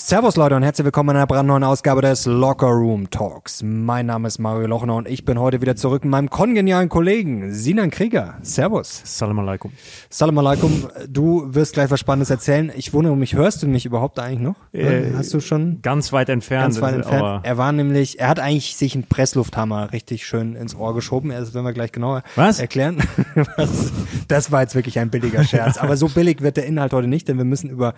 Servus Leute und herzlich willkommen in einer brandneuen Ausgabe des Locker Room Talks. Mein Name ist Mario Lochner und ich bin heute wieder zurück mit meinem kongenialen Kollegen Sinan Krieger. Servus. Salam alaikum. Salam alaikum. Du wirst gleich was Spannendes erzählen. Ich wundere mich, hörst du mich überhaupt eigentlich noch? Äh, Hast du schon? Ganz weit entfernt. Ganz weit entfernt. Er war nämlich, er hat eigentlich sich einen Presslufthammer richtig schön ins Ohr geschoben. Das werden wir gleich genauer Was? erklären. Was? Das war jetzt wirklich ein billiger Scherz. Aber so billig wird der Inhalt heute nicht, denn wir müssen über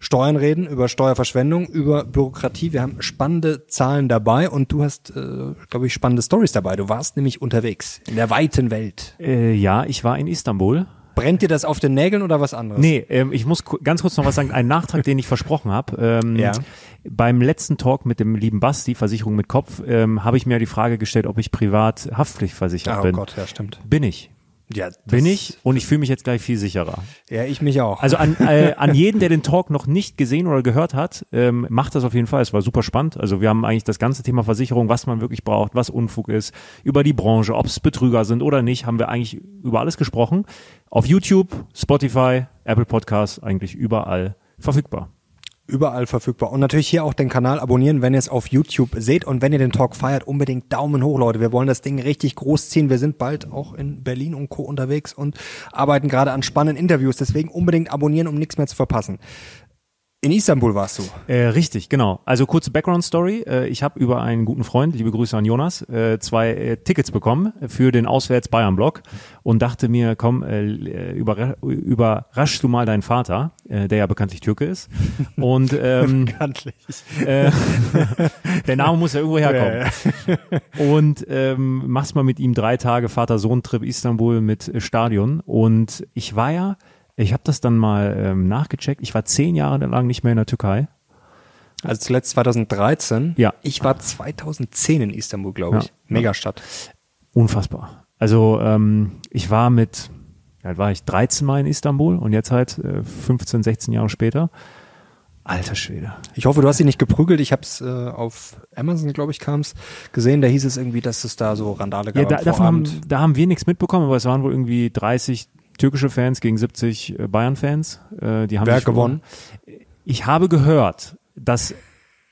Steuern reden, über Steuerverschwendung, über Bürokratie. Wir haben spannende Zahlen dabei und du hast, äh, glaube ich, spannende Stories dabei. Du warst nämlich unterwegs in der weiten Welt. Äh, ja, ich war in Istanbul. Brennt dir das auf den Nägeln oder was anderes? Nee, ähm, ich muss ganz kurz noch was sagen. Ein Nachtrag, den ich versprochen habe. Ähm, Ja. Beim letzten Talk mit dem lieben Basti, Versicherung mit Kopf, ähm, habe ich mir die Frage gestellt, ob ich privat haftpflichtversichert Oh bin. Gott, ja, stimmt. Bin ich. Ja, Bin ich und ich fühle mich jetzt gleich viel sicherer. Ja, ich mich auch. Also an, äh, an jeden, der den Talk noch nicht gesehen oder gehört hat, ähm, macht das auf jeden Fall. Es war super spannend. Also wir haben eigentlich das ganze Thema Versicherung, was man wirklich braucht, was Unfug ist, über die Branche, ob es Betrüger sind oder nicht, haben wir eigentlich über alles gesprochen. Auf YouTube, Spotify, Apple Podcasts, eigentlich überall verfügbar. Überall verfügbar. Und natürlich hier auch den Kanal abonnieren, wenn ihr es auf YouTube seht. Und wenn ihr den Talk feiert, unbedingt Daumen hoch, Leute. Wir wollen das Ding richtig groß ziehen. Wir sind bald auch in Berlin und Co. unterwegs und arbeiten gerade an spannenden Interviews. Deswegen unbedingt abonnieren, um nichts mehr zu verpassen. In Istanbul warst du. Äh, richtig, genau. Also kurze Background-Story. Äh, ich habe über einen guten Freund, liebe Grüße an Jonas, äh, zwei äh, Tickets bekommen für den Auswärts-Bayern-Block und dachte mir, komm, überra überraschst du mal deinen Vater, der ja bekanntlich Türke ist. Und ähm, Bekanntlich. der Name muss ja irgendwo herkommen. Und ähm, machst mal mit ihm drei Tage Vater-Sohn-Trip Istanbul mit Stadion. Und ich war ja, ich habe das dann mal ähm, nachgecheckt, ich war zehn Jahre lang nicht mehr in der Türkei. Also zuletzt 2013. Ja. Ich war 2010 in Istanbul, glaube ich. Ja. Megastadt. Unfassbar. Also ähm, ich war mit, ja, war ich 13 Mal in Istanbul und jetzt halt äh, 15, 16 Jahre später. Alter Schwede. Ich hoffe, du hast sie nicht geprügelt. Ich habe es äh, auf Amazon, glaube ich, kam es gesehen. Da hieß es irgendwie, dass es da so Randale gab. Ja, da, davon haben, da haben wir nichts mitbekommen, aber es waren wohl irgendwie 30 türkische Fans gegen 70 äh, Bayern-Fans. Äh, die haben Wer gewonnen? Ich habe gehört, dass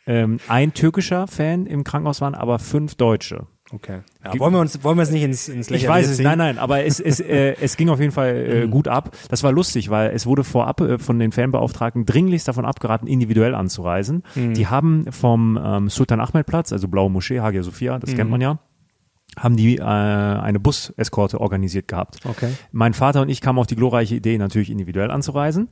ähm, ein türkischer Fan im Krankenhaus waren, aber fünf Deutsche. Okay. Ja, wollen wir uns, wollen wir es nicht ins, ins Ich Lächerliche weiß es, ziehen? nein, nein, aber es, es, äh, es ging auf jeden Fall äh, gut ab. Das war lustig, weil es wurde vorab äh, von den Fanbeauftragten dringlichst davon abgeraten, individuell anzureisen. Die haben vom ähm, Sultan Ahmed Platz, also Blaue Moschee, Hagia Sophia, das kennt man ja, haben die äh, eine Buseskorte organisiert gehabt. Okay. Mein Vater und ich kamen auf die glorreiche Idee, natürlich individuell anzureisen.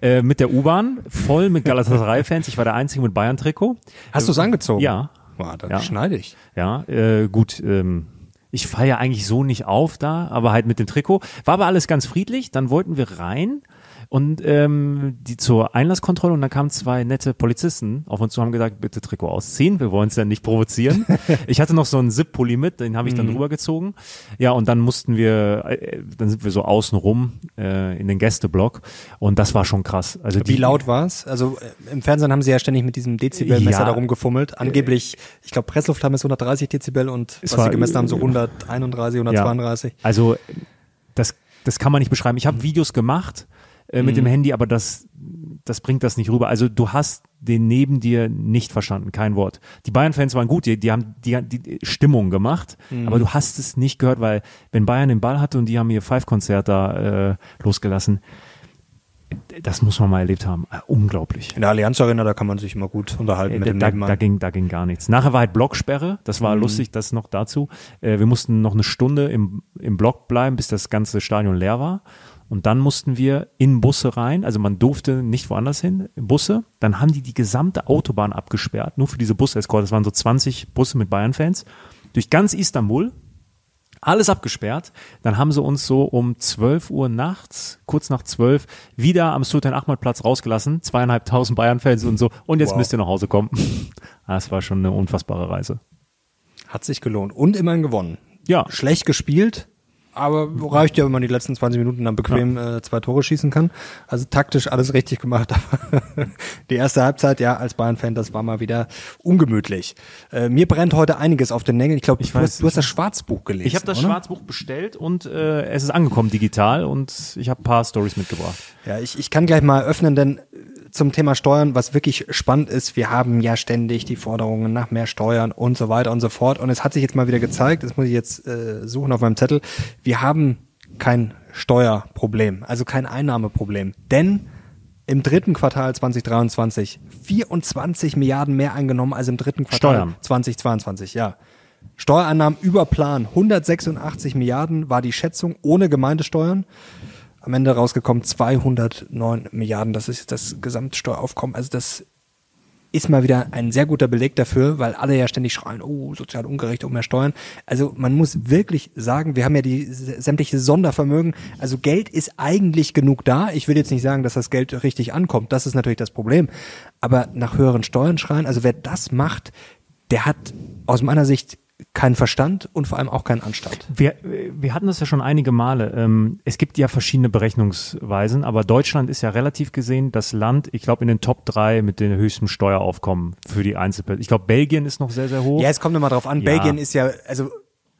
Äh, mit der U-Bahn, voll mit Galatasaray-Fans. Ich war der Einzige mit Bayern-Trikot. Hast du es angezogen? Ja, Boah, da Ja. schneide ich. ja, äh, gut. Ähm, ich falle ja eigentlich so nicht auf da, aber halt mit dem Trikot. War aber alles ganz friedlich. Dann wollten wir rein und ähm, die zur Einlasskontrolle und dann kamen zwei nette Polizisten auf uns zu, haben gesagt, bitte Trikot ausziehen, wir wollen es ja nicht provozieren. ich hatte noch so einen Zip-Pulli mit, den habe ich dann rübergezogen. Ja, und dann mussten wir, äh, dann sind wir so außen rum äh, in den Gästeblock und das war schon krass. Also Wie die, laut war es? Also äh, im Fernsehen haben sie ja ständig mit diesem Dezibelmesser Ja. darum gefummelt. Angeblich, ich glaube, Pressluft haben es 130 Dezibel und was war- sie gemessen haben, so 131, 132. Also das, das kann man nicht beschreiben. Ich habe Videos gemacht äh, mit dem Handy, aber das, das bringt das nicht rüber. Also du hast den neben dir nicht verstanden, kein Wort. Die Bayern-Fans waren gut, die, die haben die, die Stimmung gemacht, aber du hast es nicht gehört, weil wenn Bayern den Ball hatte und die haben ihr Five-Konzert da äh, losgelassen, das muss man mal erlebt haben. Äh, unglaublich. In der Allianz Arena, da kann man sich immer gut unterhalten mit Äh, dem da, Nebenmann. da, ging, da ging gar nichts. Nachher war halt Blocksperre. Das war lustig, das noch dazu. Äh, wir mussten noch eine Stunde im, im Block bleiben, bis das ganze Stadion leer war. Und dann mussten wir in Busse rein. Also man durfte nicht woanders hin, in Busse. Dann haben die die gesamte Autobahn abgesperrt, nur für diese Bus-Escort. Das waren so 20 Busse mit Bayern-Fans. Durch ganz Istanbul. Alles abgesperrt. Dann haben sie uns so um 12 Uhr nachts, kurz nach 12, wieder am Sultan Ahmad Platz rausgelassen. Zweieinhalbtausend Bayern-Fans und so. Und jetzt Wow. müsst ihr nach Hause kommen. Das war schon eine unfassbare Reise. Hat sich gelohnt. Und immerhin gewonnen. Ja. Schlecht gespielt, aber reicht ja, wenn man die letzten 20 Minuten dann bequem äh, zwei Tore schießen kann. Also taktisch alles richtig gemacht. Die erste Halbzeit, ja, als Bayern-Fan, das war mal wieder ungemütlich. Äh, mir brennt heute einiges auf den Nägeln. Ich glaube, du, weiß, hast- du hast das Schwarzbuch gelesen. Ich habe das oder? Schwarzbuch bestellt und äh, es ist angekommen digital und ich habe ein paar Stories mitgebracht. Ja, ich, ich kann gleich mal öffnen, denn zum Thema Steuern, was wirklich spannend ist, wir haben ja ständig die Forderungen nach mehr Steuern und so weiter und so fort. Und es hat sich jetzt mal wieder gezeigt, das muss ich jetzt äh, suchen auf meinem Zettel, wir haben kein Steuerproblem, also kein Einnahmeproblem. Denn im dritten Quartal 2023 24 Milliarden mehr eingenommen als im dritten Quartal Steuern. 2022, ja. Steuereinnahmen über Plan 186 Milliarden war die Schätzung ohne Gemeindesteuern. Am Ende rausgekommen 209 Milliarden. Das ist das Gesamtsteueraufkommen. Also das ist mal wieder ein sehr guter Beleg dafür, weil alle ja ständig schreien, oh, sozial ungerecht, um mehr Steuern. Also man muss wirklich sagen, wir haben ja die sämtliche Sondervermögen. Also Geld ist eigentlich genug da. Ich will jetzt nicht sagen, dass das Geld richtig ankommt. Das ist natürlich das Problem. Aber nach höheren Steuern schreien, also wer das macht, der hat aus meiner Sicht keinen Verstand und vor allem auch keinen Anstand. Wir, wir hatten das ja schon einige Male. Ähm, es gibt ja verschiedene Berechnungsweisen, aber Deutschland ist ja relativ gesehen das Land, ich glaube, in den Top drei mit den höchsten Steueraufkommen für die Einzelpersonen. Ich glaube, Belgien ist noch sehr, sehr hoch. Ja, es kommt immer drauf an. Ja. Belgien ist ja, also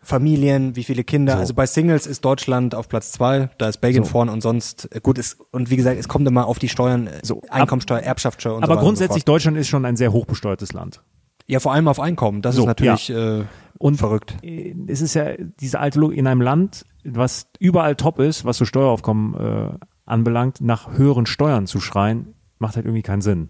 Familien, wie viele Kinder. So. Also bei Singles ist Deutschland auf Platz zwei, da ist Belgien So. vorne und sonst äh, gut ist und wie gesagt, es kommt immer auf die Steuern, äh, So. Einkommensteuer, Erbschaftssteuer und so aber grundsätzlich, und so Deutschland ist schon ein sehr hochbesteuertes Land. Ja, vor allem auf Einkommen. Das So, ist natürlich äh, Und verrückt. äh, es ist ja diese alte Logik in einem Land, was überall top ist, was so Steueraufkommen äh, anbelangt, nach höheren Steuern zu schreien, macht halt irgendwie keinen Sinn.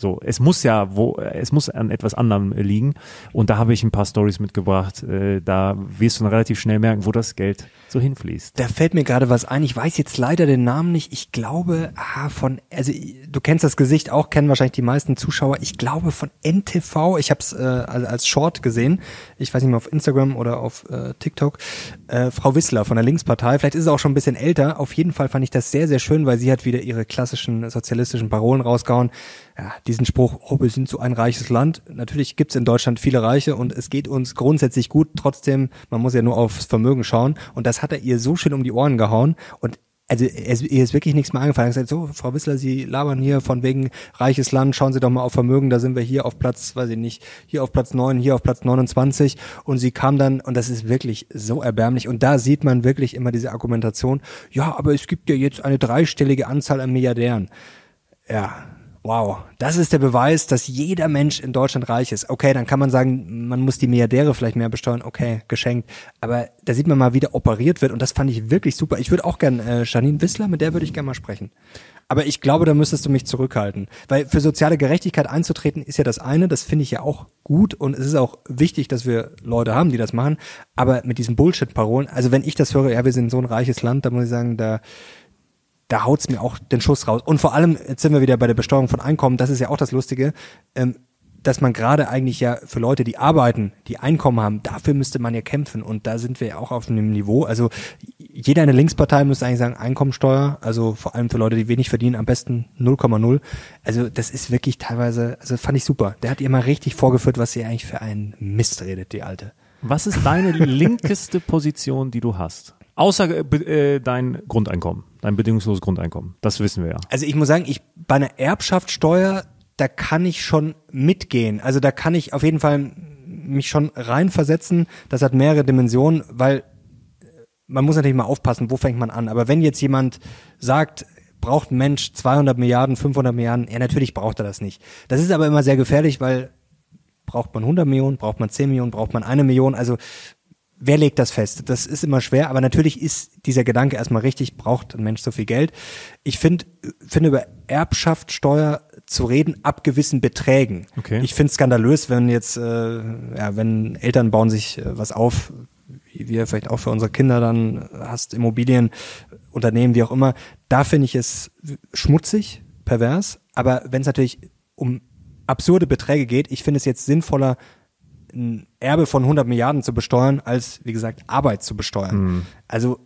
So, es muss ja, wo, es muss an etwas anderem äh, liegen. Und da habe ich ein paar Stories mitgebracht. Äh, da wirst du dann relativ schnell merken, wo das Geld so hinfließt. Da fällt mir gerade was ein. Ich weiß jetzt leider den Namen nicht. Ich glaube, ah, von, also du kennst das Gesicht auch, kennen wahrscheinlich die meisten Zuschauer. Ich glaube von NTV. Ich habe es äh, als als Short gesehen. Ich weiß nicht mehr auf Instagram oder auf äh, TikTok. Äh, Frau Wissler von der Linkspartei. Vielleicht ist es auch schon ein bisschen älter. Auf jeden Fall fand ich das sehr, sehr schön, weil sie hat wieder ihre klassischen sozialistischen Parolen rausgehauen. Ja, diesen Spruch, oh, wir sind so ein reiches Land. Natürlich gibt's in Deutschland viele Reiche und es geht uns grundsätzlich gut. Trotzdem, man muss ja nur aufs Vermögen schauen. Und das hat er ihr so schön um die Ohren gehauen. Und also ihr ist wirklich nichts mehr eingefallen. Er hat gesagt, so, Frau Wissler, Sie labern hier von wegen reiches Land, schauen Sie doch mal auf Vermögen, da sind wir hier auf Platz, weiß ich nicht, hier auf Platz 9, hier auf Platz 29 und sie kam dann, und das ist wirklich so erbärmlich, und da sieht man wirklich immer diese Argumentation, ja, aber es gibt ja jetzt eine dreistellige Anzahl an Milliardären. Ja, wow, das ist der Beweis, dass jeder Mensch in Deutschland reich ist. Okay, dann kann man sagen, man muss die Milliardäre vielleicht mehr besteuern. Okay, geschenkt. Aber da sieht man mal, wie der operiert wird und das fand ich wirklich super. Ich würde auch gern äh, Janine Wissler, mit der würde ich gerne mal sprechen. Aber ich glaube, da müsstest du mich zurückhalten. Weil für soziale Gerechtigkeit einzutreten ist ja das eine, das finde ich ja auch gut und es ist auch wichtig, dass wir Leute haben, die das machen. Aber mit diesen Bullshit-Parolen, also wenn ich das höre, ja, wir sind so ein reiches Land, da muss ich sagen, da, da haut's mir auch den Schuss raus. Und vor allem, jetzt sind wir wieder bei der Besteuerung von Einkommen, das ist ja auch das Lustige, ähm, dass man gerade eigentlich ja für Leute, die arbeiten, die Einkommen haben, dafür müsste man ja kämpfen. Und da sind wir ja auch auf einem Niveau. Also jeder in der Linkspartei müsste eigentlich sagen, Einkommensteuer, also vor allem für Leute, die wenig verdienen, am besten 0,0. Also das ist wirklich teilweise, also fand ich super. Der hat ihr mal richtig vorgeführt, was sie eigentlich für einen Mist redet, die Alte. Was ist deine linkeste Position, die du hast? Außer äh, äh, dein Grundeinkommen, dein bedingungsloses Grundeinkommen. Das wissen wir ja. Also ich muss sagen, ich bei einer Erbschaftssteuer, da kann ich schon mitgehen. Also da kann ich auf jeden Fall mich schon reinversetzen. Das hat mehrere Dimensionen, weil äh, man muss natürlich mal aufpassen, wo fängt man an. Aber wenn jetzt jemand sagt, braucht ein Mensch 200 Milliarden, 500 Milliarden, ja natürlich braucht er das nicht. Das ist aber immer sehr gefährlich, weil braucht man 100 Millionen, braucht man 10 Millionen, braucht man eine Million. Also wer legt das fest? Das ist immer schwer, aber natürlich ist dieser Gedanke erstmal richtig, braucht ein Mensch so viel Geld. Ich finde, finde über Erbschaftssteuer zu reden ab gewissen Beträgen. Okay. Ich finde skandalös, wenn jetzt, äh, ja, wenn Eltern bauen sich äh, was auf, wie wir vielleicht auch für unsere Kinder dann hast, Immobilien, Unternehmen, wie auch immer. Da finde ich es schmutzig, pervers. Aber wenn es natürlich um absurde Beträge geht, ich finde es jetzt sinnvoller, ein Erbe von 100 Milliarden zu besteuern, als, wie gesagt, Arbeit zu besteuern. Also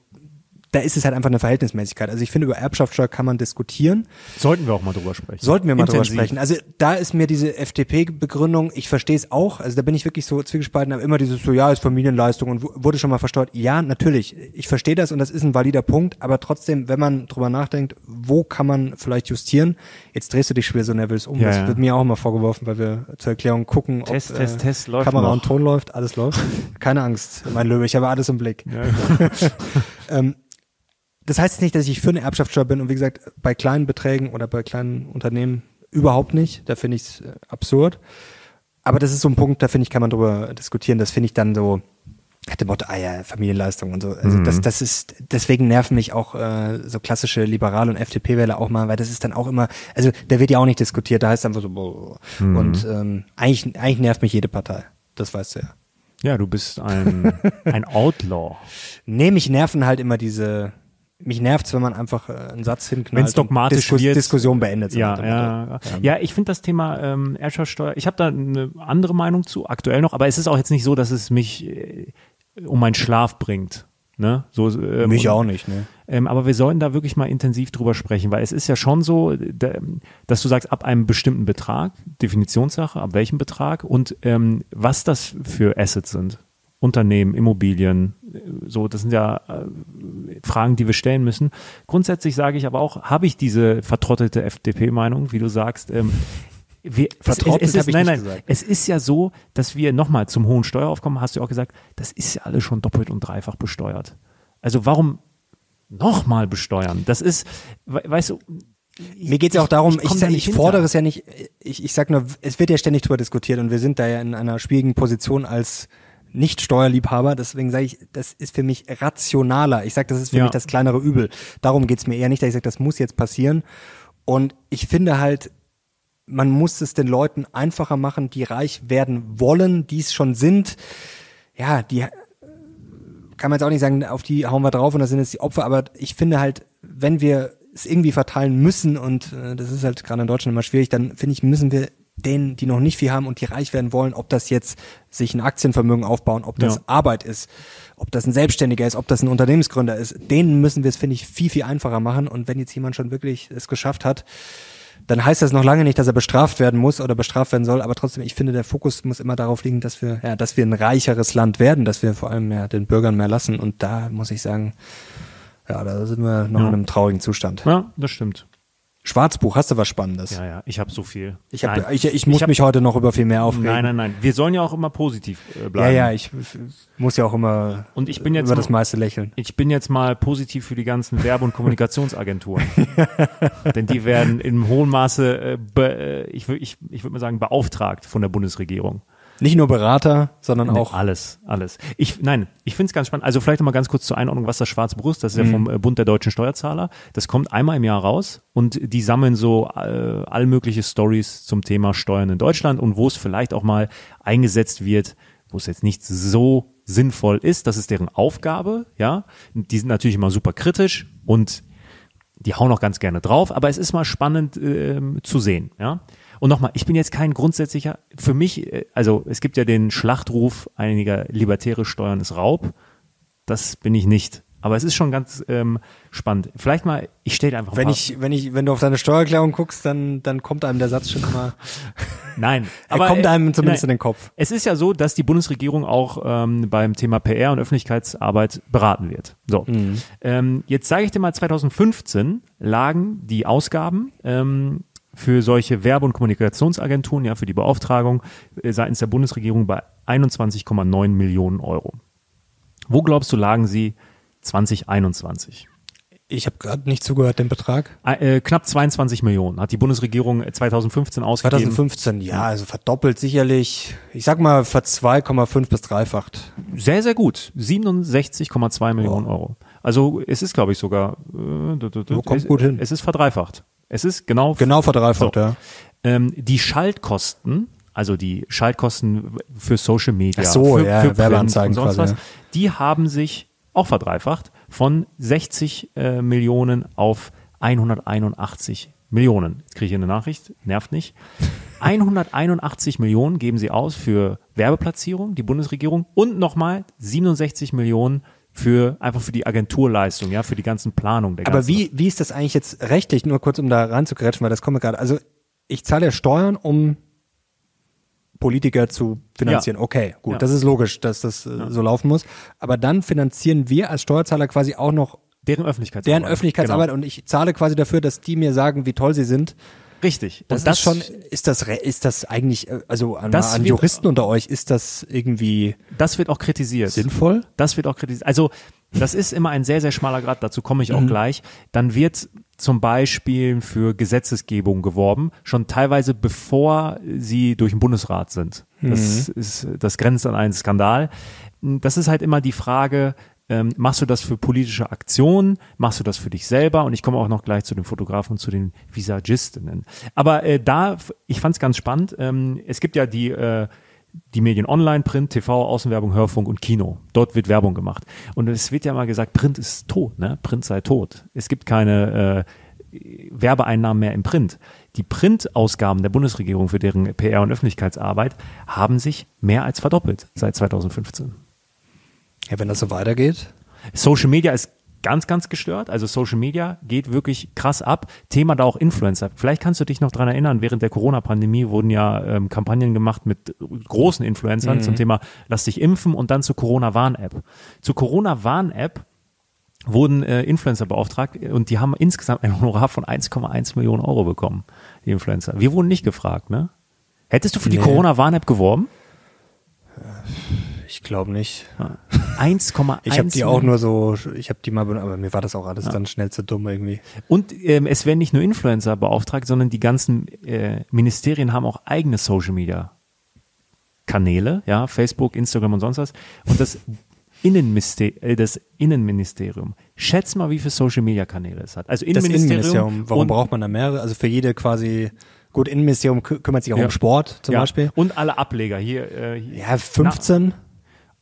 da ist es halt einfach eine Verhältnismäßigkeit. Also ich finde, über Erbschaftssteuer kann man diskutieren. Sollten wir auch mal drüber sprechen. Sollten wir mal drüber Intensiv. sprechen. Also da ist mir diese FDP-Begründung, ich verstehe es auch, also da bin ich wirklich so zwiegespalten, aber immer dieses so, ja, ist Familienleistung und wu- wurde schon mal versteuert. Ja, natürlich, ich verstehe das und das ist ein valider Punkt, aber trotzdem, wenn man drüber nachdenkt, wo kann man vielleicht justieren, jetzt drehst du dich schwer so nervös um. Ja, das ja. wird mir auch immer vorgeworfen, weil wir zur Erklärung gucken, ob Test, äh, Test, Test, läuft Kamera noch. und Ton läuft, alles läuft. Keine Angst, mein Löwe, ich habe alles im Blick. Ja, Ähm, das heißt nicht, dass ich für eine Erbschaftssteuer bin und wie gesagt, bei kleinen Beträgen oder bei kleinen Unternehmen überhaupt nicht. Da finde ich es absurd. Aber das ist so ein Punkt, da finde ich, kann man drüber diskutieren. Das finde ich dann so, hat dem Motto, ah ja, Familienleistung und so. Also Mhm. das, das ist, deswegen nerven mich auch äh, so klassische Liberale und FDP-Wähler auch mal, weil das ist dann auch immer, also da wird ja auch nicht diskutiert, da heißt es einfach so, boah. Mhm. und ähm, eigentlich, eigentlich nervt mich jede Partei. Das weißt du ja. Ja, du bist ein, ein Outlaw. Nee, mich nerven halt immer diese, mich nervt's, wenn man einfach äh, einen Satz hinknallt. Wenn es und dogmatisch Diskus wird. Diskussion beendet. Ja, dem ja, Motto. ja. ja, ich finde das Thema ähm, Erbschaftssteuer, ich habe da eine andere Meinung zu, aktuell noch, aber es ist auch jetzt nicht so, dass es mich äh, um meinen Schlaf bringt. Ne? So, ähm, Mich auch nicht, ne? Ähm, aber wir sollten da wirklich mal intensiv drüber sprechen, weil es ist ja schon so, da, dass du sagst, ab einem bestimmten Betrag, Definitionssache, ab welchem Betrag und ähm, was das für Assets sind. Unternehmen, Immobilien, so, das sind ja äh, Fragen, die wir stellen müssen. Grundsätzlich sage ich aber auch, habe ich diese vertrottelte FDP-Meinung, wie du sagst, ähm, wir, Vertrottelt es, es, es ist, ich nein, nicht nein, gesagt. es ist ja so, dass wir nochmal zum hohen Steueraufkommen, hast du auch gesagt, das ist ja alles schon doppelt und dreifach besteuert. Also warum nochmal besteuern? Das ist, we weißt du, Mir geht's ja auch darum, ich, komm da ich, fordere es ja nicht, ich, ich sag nur, es wird ja ständig drüber diskutiert und wir sind da ja in einer schwierigen Position als Nicht-Steuerliebhaber, deswegen sage ich, das ist für mich rationaler. Ich sage, das ist für Ja. mich das kleinere Übel. Darum geht's mir eher nicht, dass ich sage, das muss jetzt passieren. Und ich finde halt, man muss es den Leuten einfacher machen, die reich werden wollen, die es schon sind. Ja, die kann man jetzt auch nicht sagen, auf die hauen wir drauf und das sind jetzt die Opfer, aber ich finde halt, wenn wir es irgendwie verteilen müssen und äh, das ist halt gerade in Deutschland immer schwierig, dann finde ich, müssen wir denen, die noch nicht viel haben und die reich werden wollen, ob das jetzt sich ein Aktienvermögen aufbauen, ob das Ja. Arbeit ist, ob das ein Selbstständiger ist, ob das ein Unternehmensgründer ist, denen müssen wir es, finde ich, viel, viel einfacher machen und wenn jetzt jemand schon wirklich es geschafft hat, dann heißt das noch lange nicht, dass er bestraft werden muss oder bestraft werden soll, aber trotzdem, ich finde, der Fokus muss immer darauf liegen, dass wir, ja, dass wir ein reicheres Land werden, dass wir vor allem ja den Bürgern mehr lassen und da muss ich sagen, ja, da sind wir noch Ja. in einem traurigen Zustand. ja, das stimmt. Schwarzbuch, hast du was Spannendes? Ja, ja, ich habe so viel. Ich, hab, Nein. ich, ich muss hab- mich heute noch über viel mehr aufregen. Nein, nein, nein. Wir sollen ja auch immer positiv äh, Ja, bleiben. ja, ich f- muss ja auch immer Und ich bin jetzt über mal- das meiste lächeln. Ich bin jetzt mal positiv für die ganzen Werbe- und Kommunikationsagenturen. Denn die werden in hohem Maße, äh, be, äh, ich würde ich, ich würd mal sagen, beauftragt von der Bundesregierung. Nicht nur Berater, sondern Nee, auch alles, alles. Ich, nein, ich finde es ganz spannend. Also vielleicht noch mal ganz kurz zur Einordnung, was das Schwarze ist. Das ist ja vom äh, Bund der deutschen Steuerzahler. Das kommt einmal im Jahr raus und die sammeln so äh, all mögliche Stories zum Thema Steuern in Deutschland und wo es vielleicht auch mal eingesetzt wird, wo es jetzt nicht so sinnvoll ist. Das ist deren Aufgabe, ja. Die sind natürlich immer super kritisch und die hauen auch ganz gerne drauf, aber es ist mal spannend ähm, zu sehen, ja. Und nochmal, ich bin jetzt kein grundsätzlicher, für mich, äh, also es gibt ja den Schlachtruf einiger Libertäre Steuern ist Raub. Das bin ich nicht. Aber es ist schon ganz ähm, spannend. Vielleicht mal, ich stelle einfach wenn mal. ich, wenn ich, wenn du auf deine Steuererklärung guckst, dann, dann kommt einem der Satz schon immer, Nein, er kommt einem zumindest nein. in den Kopf. Es ist ja so, dass die Bundesregierung auch ähm, beim Thema PR und Öffentlichkeitsarbeit beraten wird. So, Mhm. ähm, jetzt sage ich dir mal, 2015 lagen die Ausgaben ähm, für solche Werbe- und Kommunikationsagenturen, ja, für die Beauftragung äh, seitens der Bundesregierung bei 21,9 Millionen Euro. Wo glaubst du, lagen sie 2021? Ich habe gerade nicht zugehört, den Betrag. Äh, knapp 22 Millionen hat die Bundesregierung äh, 2015 ausgegeben. 2015, ja, also verdoppelt sicherlich. Ich sag mal, ver 2,5 bis dreifacht. Sehr, sehr gut. 67,2 Millionen Euro. Also es ist, glaube ich, sogar äh, d- d- d- Jo, kommt es, gut hin. Es ist verdreifacht. Es ist genau, Genau verdreifacht, So. ja. ähm, die Schaltkosten, also die Schaltkosten für Social Media, Ach so, für, ja, für Werbeanzeigen und sonst quasi, was, die haben sich auch verdreifacht von 60 äh, Millionen auf 181 Millionen. Jetzt kriege ich hier eine Nachricht, nervt nicht. 181 Millionen geben sie aus für Werbeplatzierung, die Bundesregierung, und nochmal 67 Millionen für einfach für die Agenturleistung, ja, für die ganzen Planungen. Der Aber ganzen- wie, wie ist das eigentlich jetzt rechtlich, nur kurz um da reinzugrätschen, weil das kommt mir gerade. Also ich zahle ja Steuern, um Politiker zu finanzieren. Ja. Okay, gut, Ja. das ist logisch, dass das äh, so laufen muss. Aber dann finanzieren wir als Steuerzahler quasi auch noch deren Öffentlichkeitsarbeit. deren Öffentlichkeitsarbeit und ich zahle quasi dafür, dass die mir sagen, wie toll sie sind. Richtig. Das, und ist schon, ist das, ist das eigentlich, äh, also an, Das an wird- Juristen unter euch, ist das irgendwie das wird auch kritisiert. sinnvoll? Das wird auch kritisiert. Also das ist immer ein sehr, sehr schmaler Grad, dazu komme ich auch Mhm. gleich. Dann wird zum Beispiel für Gesetzesgebung geworben, schon teilweise bevor sie durch den Bundesrat sind. Das Mhm. ist, das grenzt an einen Skandal. Das ist halt immer die Frage, ähm, machst du das für politische Aktionen, machst du das für dich selber? Und ich komme auch noch gleich zu den Fotografen und zu den Visagistinnen. Aber äh, da, ich fand es ganz spannend. Ähm, es gibt ja die äh, die Medien online, Print, TV, Außenwerbung, Hörfunk und Kino. Dort wird Werbung gemacht. Und es wird ja mal gesagt, Print ist tot, ne? Print sei tot. Es gibt keine äh, Werbeeinnahmen mehr im Print. Die Printausgaben der Bundesregierung für deren PR- und Öffentlichkeitsarbeit haben sich mehr als verdoppelt seit 2015. Ja, wenn das so weitergeht. Social Media ist ganz, ganz gestört. Also Social Media geht wirklich krass ab. Thema da auch Influencer. Vielleicht kannst du dich noch dran erinnern, während der Corona-Pandemie wurden ja ähm, Kampagnen gemacht mit großen Influencern zum Thema Lass dich impfen und dann zur Corona-Warn-App. Zur Corona-Warn-App wurden äh, Influencer beauftragt und die haben insgesamt ein Honorar von 1,1 Millionen Euro bekommen, die Influencer. Wir wurden nicht gefragt, ne? Hättest du für die Nee. Corona-Warn-App geworben? Ich glaube nicht. 1,1 Ich habe die auch nur so, ich habe die mal, aber mir war das auch alles dann schnell zu dumm irgendwie. Und ähm, es werden nicht nur Influencer beauftragt, sondern die ganzen äh, Ministerien haben auch eigene Social Media Kanäle, ja, Facebook, Instagram und sonst was. Und das Innenministerium, äh, das Innenministerium, schätz mal, wie viele Social Media Kanäle es hat. Also Das Innenministerium. Innenministerium, warum braucht man da mehrere? Also für jede quasi, gut, Innenministerium kü kümmert sich auch Ja. um Sport zum ja, Beispiel. Und alle Ableger hier. Äh, hier Ja, 15. Na,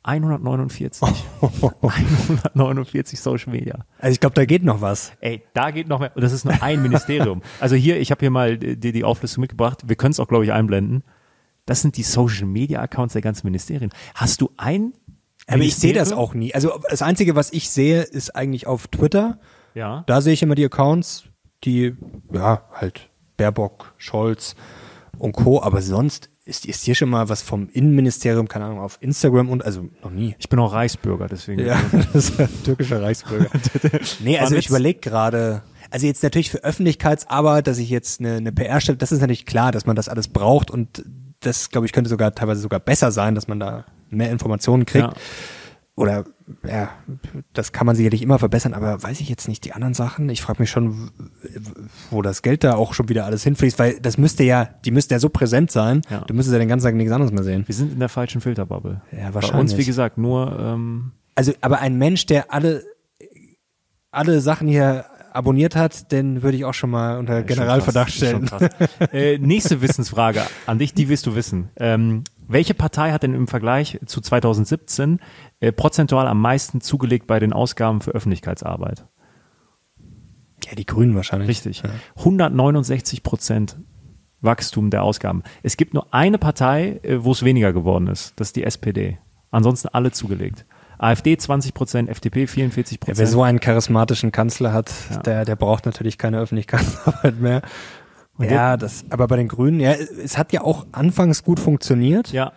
149. 149 Social Media. Also ich glaube, da geht noch was. Ey, da geht noch mehr. Und das ist nur ein Ministerium. Also hier, ich habe hier mal die, die Auflistung mitgebracht. Wir können es auch, glaube ich, einblenden. Das sind die Social Media Accounts der ganzen Ministerien. Hast du ein? Aber ich sehe das auch nie. Also das Einzige, was ich sehe, ist eigentlich auf Twitter. Ja. Da sehe ich immer die Accounts, die, ja, halt Baerbock, Scholz und Co. Aber sonst ist, ist hier schon mal was vom Innenministerium, keine Ahnung, auf Instagram und, also noch nie. Ich bin auch Reichsbürger, deswegen. Ja, türkischer Reichsbürger. nee, also ich überlege gerade, also jetzt natürlich für Öffentlichkeitsarbeit, dass ich jetzt eine, eine PR stelle, das ist natürlich klar, dass man das alles braucht und das, glaube ich, könnte sogar teilweise sogar besser sein, dass man da mehr Informationen kriegt. Ja. Oder ja, das kann man sicherlich immer verbessern, aber weiß ich jetzt nicht die anderen Sachen. Ich frage mich schon, wo das Geld da auch schon wieder alles hinfließt, weil das müsste ja, die müssten ja so präsent sein, Ja. du müsstest ja den ganzen Tag nichts anderes mehr sehen. Wir sind in der falschen Filterbubble. Ja, Bei uns, wahrscheinlich. wie gesagt, nur ähm, Also, aber ein Mensch, der alle, alle Sachen hier abonniert hat, den würde ich auch schon mal unter Generalverdacht stellen. äh, nächste Wissensfrage an dich, die wirst du wissen. Ähm, welche Partei hat denn im Vergleich zu 2017 äh, prozentual am meisten zugelegt bei den Ausgaben für Öffentlichkeitsarbeit? Ja, die Grünen wahrscheinlich. Richtig. Ja. 169 Prozent Wachstum der Ausgaben. Es gibt nur eine Partei, äh, wo es weniger geworden ist. Das ist die SPD. Ansonsten alle zugelegt. AfD 20 Prozent, FDP 44 Ja, wer Prozent. so einen charismatischen Kanzler hat, Ja. der, der braucht natürlich keine Öffentlichkeitsarbeit mehr. Und ja, das, aber bei den Grünen, ja, es hat ja auch anfangs gut funktioniert. Ja.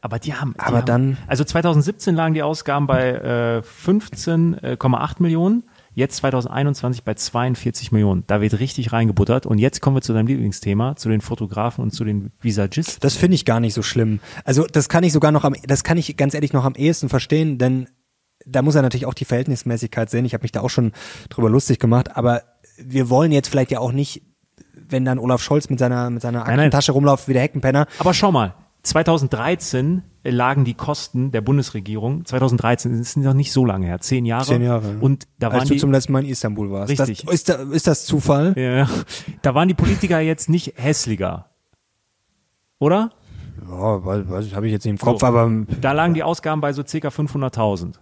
Aber die haben. Die Aber haben, dann- Also 2017 lagen die Ausgaben bei äh, 15,8 Millionen. Jetzt 2021 bei 42 Millionen. Da wird richtig reingebuttert. Und jetzt kommen wir zu deinem Lieblingsthema, zu den Fotografen und zu den Visagisten. Das finde ich gar nicht so schlimm. Also das kann ich sogar noch am, das kann ich ganz ehrlich noch am ehesten verstehen, denn da muss er natürlich auch die Verhältnismäßigkeit sehen. Ich habe mich da auch schon drüber lustig gemacht, aber wir wollen jetzt vielleicht ja auch nicht, wenn dann Olaf Scholz mit seiner mit seiner nein. Aktentasche rumläuft wie der Heckenpenner. Aber schau mal, 2013 lagen die Kosten der Bundesregierung, 2013, das ist noch nicht so lange her, zehn Jahre. Zehn Jahre. Und da waren als du die, zum letzten Mal in Istanbul warst. Richtig. Das, ist, da, ist das Zufall? ja, da waren die Politiker jetzt nicht hässlicher. Oder? Ja, weiß, weiß, habe ich jetzt nicht im Kopf, So. aber Da lagen die Ausgaben bei so circa 500.000.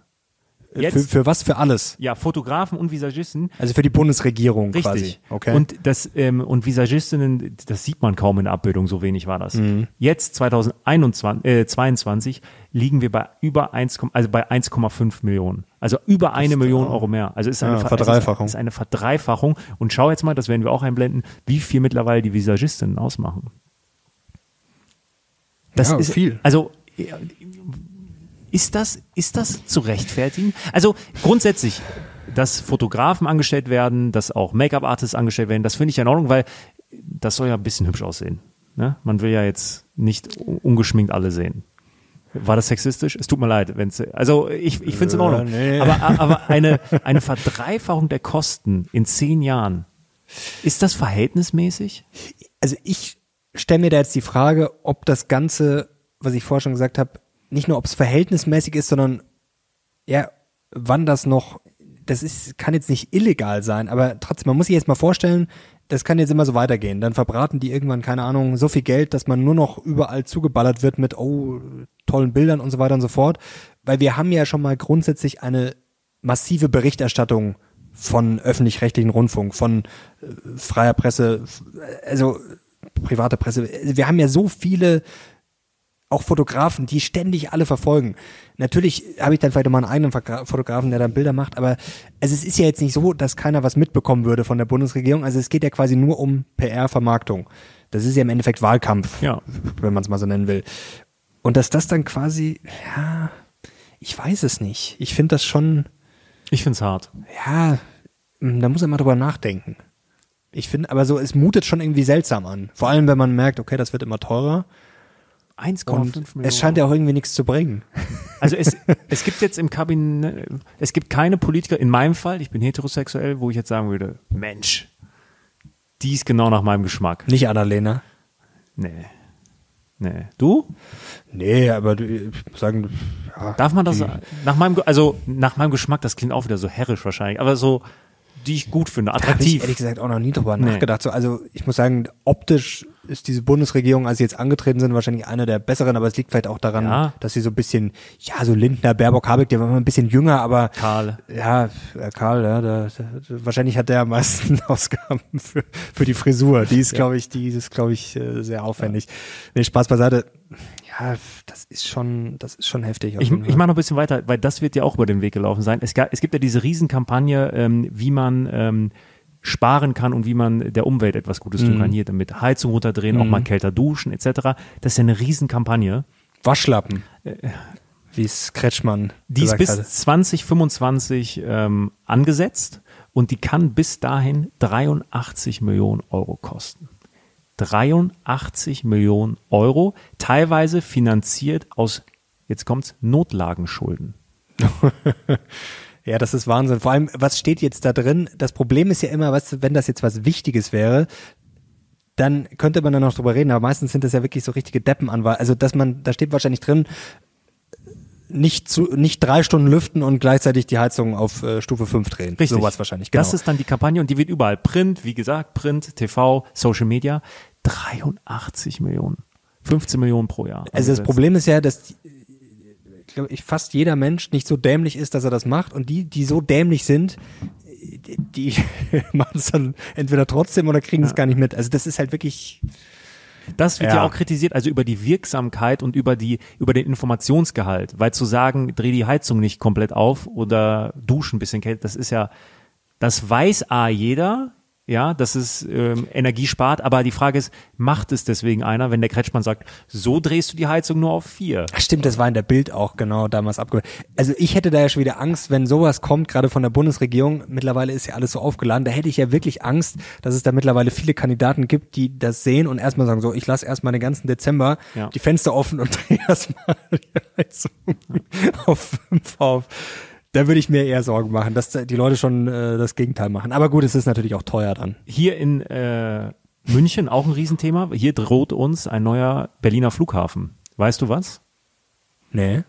Jetzt, für, für was? Für alles. ja, Fotografen und Visagisten Also für die Bundesregierung Richtig. quasi. Okay. Und das ähm, und Visagistinnen, das sieht man kaum in der Abbildung, so wenig war das. Mhm. Jetzt 2021, äh, 22 liegen wir bei über 1, also bei 1,5 Millionen. Also über eine Million Euro mehr. Also ist eine Ja, Ver- Verdreifachung. Es ist, eine Verdreifachung. Und schau jetzt mal, das werden wir auch einblenden, wie viel mittlerweile die Visagistinnen ausmachen. Das Ja, ist viel. Also ist das, ist das zu rechtfertigen? Also grundsätzlich, dass Fotografen angestellt werden, dass auch Make-up-Artists angestellt werden, das finde ich ja in Ordnung, weil das soll ja ein bisschen hübsch aussehen. Ne? Man will ja jetzt nicht ungeschminkt alle sehen. War das sexistisch? Es tut mir leid, wenn's, also ich, ich finde es in Äh, Ordnung. nee. Aber, aber eine, eine Verdreifachung der Kosten in zehn Jahren, ist das verhältnismäßig? also ich stelle mir da jetzt die Frage, ob das Ganze, was ich vorher schon gesagt habe, nicht nur ob es verhältnismäßig ist, sondern ja, wann das noch, das ist, kann jetzt nicht illegal sein, aber trotzdem, man muss sich jetzt mal vorstellen, das kann jetzt immer so weitergehen. Dann verbraten die irgendwann, keine Ahnung, so viel Geld, dass man nur noch überall zugeballert wird mit, oh, tollen Bildern und so weiter und so fort. Weil wir haben ja schon mal grundsätzlich eine massive Berichterstattung von öffentlich-rechtlichen Rundfunk, von äh, freier Presse, also private Presse. Wir haben ja so viele auch Fotografen, die ständig alle verfolgen. Natürlich habe ich dann vielleicht mal einen eigenen Fotografen, der dann Bilder macht, aber also es ist ja jetzt nicht so, dass keiner was mitbekommen würde von der Bundesregierung. Also es geht ja quasi nur um PR-Vermarktung. Das ist ja im Endeffekt Wahlkampf, Ja. wenn man es mal so nennen will. Und dass das dann quasi, ja, ich weiß es nicht. Ich finde das schon, Ich find's hart. ja, mh, da muss man mal drüber nachdenken. Ich finde, aber so, es mutet schon irgendwie seltsam an. Vor allem, wenn man merkt, okay, das wird immer teurer. 1,5 Und Millionen. es scheint ja auch irgendwie nichts zu bringen. Also es, es gibt jetzt im Kabinett, es gibt keine Politiker, in meinem Fall, ich bin heterosexuell, wo ich jetzt sagen würde, Mensch, die ist genau nach meinem Geschmack. Nicht Annalena. Nee. Nee. Du? Nee, aber du, ich muss sagen, ja, Darf man das die- nach meinem, also nach meinem Geschmack, das klingt auch wieder so herrisch wahrscheinlich, aber so, die ich gut finde, Da habe ich attraktiv. ehrlich gesagt auch noch nie drüber Nee. nachgedacht. So, also ich muss sagen, optisch ist diese Bundesregierung, als sie jetzt angetreten sind, wahrscheinlich eine der besseren, aber es liegt vielleicht auch daran, Ja. dass sie so ein bisschen, ja, so Lindner, Baerbock, Habeck, der war immer ein bisschen jünger, aber Karl. Ja, äh, Karl, ja, da, da, wahrscheinlich hat der am meisten Ausgaben für, für die Frisur. Die ist, glaube ich, die ist, glaube ich, äh, sehr aufwendig. Nee, Spaß beiseite. Ja, das ist schon, das ist schon heftig. Ich, ich mache noch ein bisschen weiter, weil das wird ja auch über den Weg gelaufen sein. Es, es gibt ja diese Riesenkampagne, ähm, wie man ähm, sparen kann und wie man der Umwelt etwas Gutes Mhm. tun kann. Hier damit Heizung runterdrehen, auch mal kälter duschen etc. Das ist ja eine Riesenkampagne. Waschlappen. Wie es Kretschmann Äh, Die ist bis hatte. 2025 ähm, angesetzt und die kann bis dahin 83 Millionen Euro kosten. 83 Millionen Euro, teilweise finanziert aus, jetzt kommt's, Notlagenschulden. Ja, das ist Wahnsinn. Vor allem, was steht jetzt da drin? Das Problem ist ja immer, was, wenn das jetzt was Wichtiges wäre, dann könnte man da noch drüber reden, aber meistens sind das ja wirklich so richtige Deppenanwahl. Also, dass man, da steht wahrscheinlich drin, nicht zu, nicht drei Stunden lüften und gleichzeitig die Heizung auf äh, Stufe 5 drehen. Richtig. Sowas wahrscheinlich, genau. Das ist dann die Kampagne und die wird überall Print, wie gesagt, Print, TV, Social Media. 83 Millionen. 15 Millionen pro Jahr. also das. Problem ist ja, dass ich glaube, ich, fast jeder Mensch nicht so dämlich ist, dass er das macht und die, die so dämlich sind, die, die machen es dann entweder trotzdem oder kriegen es gar nicht mit. Also das ist halt wirklich, Das wird ja. Ja. auch kritisiert, also über die Wirksamkeit und über die, über den Informationsgehalt. Weil zu sagen, dreh die Heizung nicht komplett auf oder duschen ein bisschen kälter, das ist ja, das weiß A jeder, ja, dass es ähm, Energie spart, aber die Frage ist, macht es deswegen einer, wenn der Kretschmann sagt, so drehst du die Heizung nur auf vier? Ach, stimmt, das war in der Bild auch genau damals abge. Also ich hätte da ja schon wieder Angst, wenn sowas kommt, gerade von der Bundesregierung. Mittlerweile ist ja alles so aufgeladen. Da hätte ich ja wirklich Angst, dass es da mittlerweile viele Kandidaten gibt, die das sehen und erstmal sagen, so, ich lasse erstmal den ganzen Dezember Ja. die Fenster offen und drehe erstmal die Heizung auf fünf auf. Da würde ich mir eher Sorgen machen, dass die Leute schon äh, das Gegenteil machen. Aber gut, es ist natürlich auch teuer dann. Hier in äh, München auch ein Riesenthema. Hier droht uns ein neuer Berliner Flughafen. Weißt du was? Nee.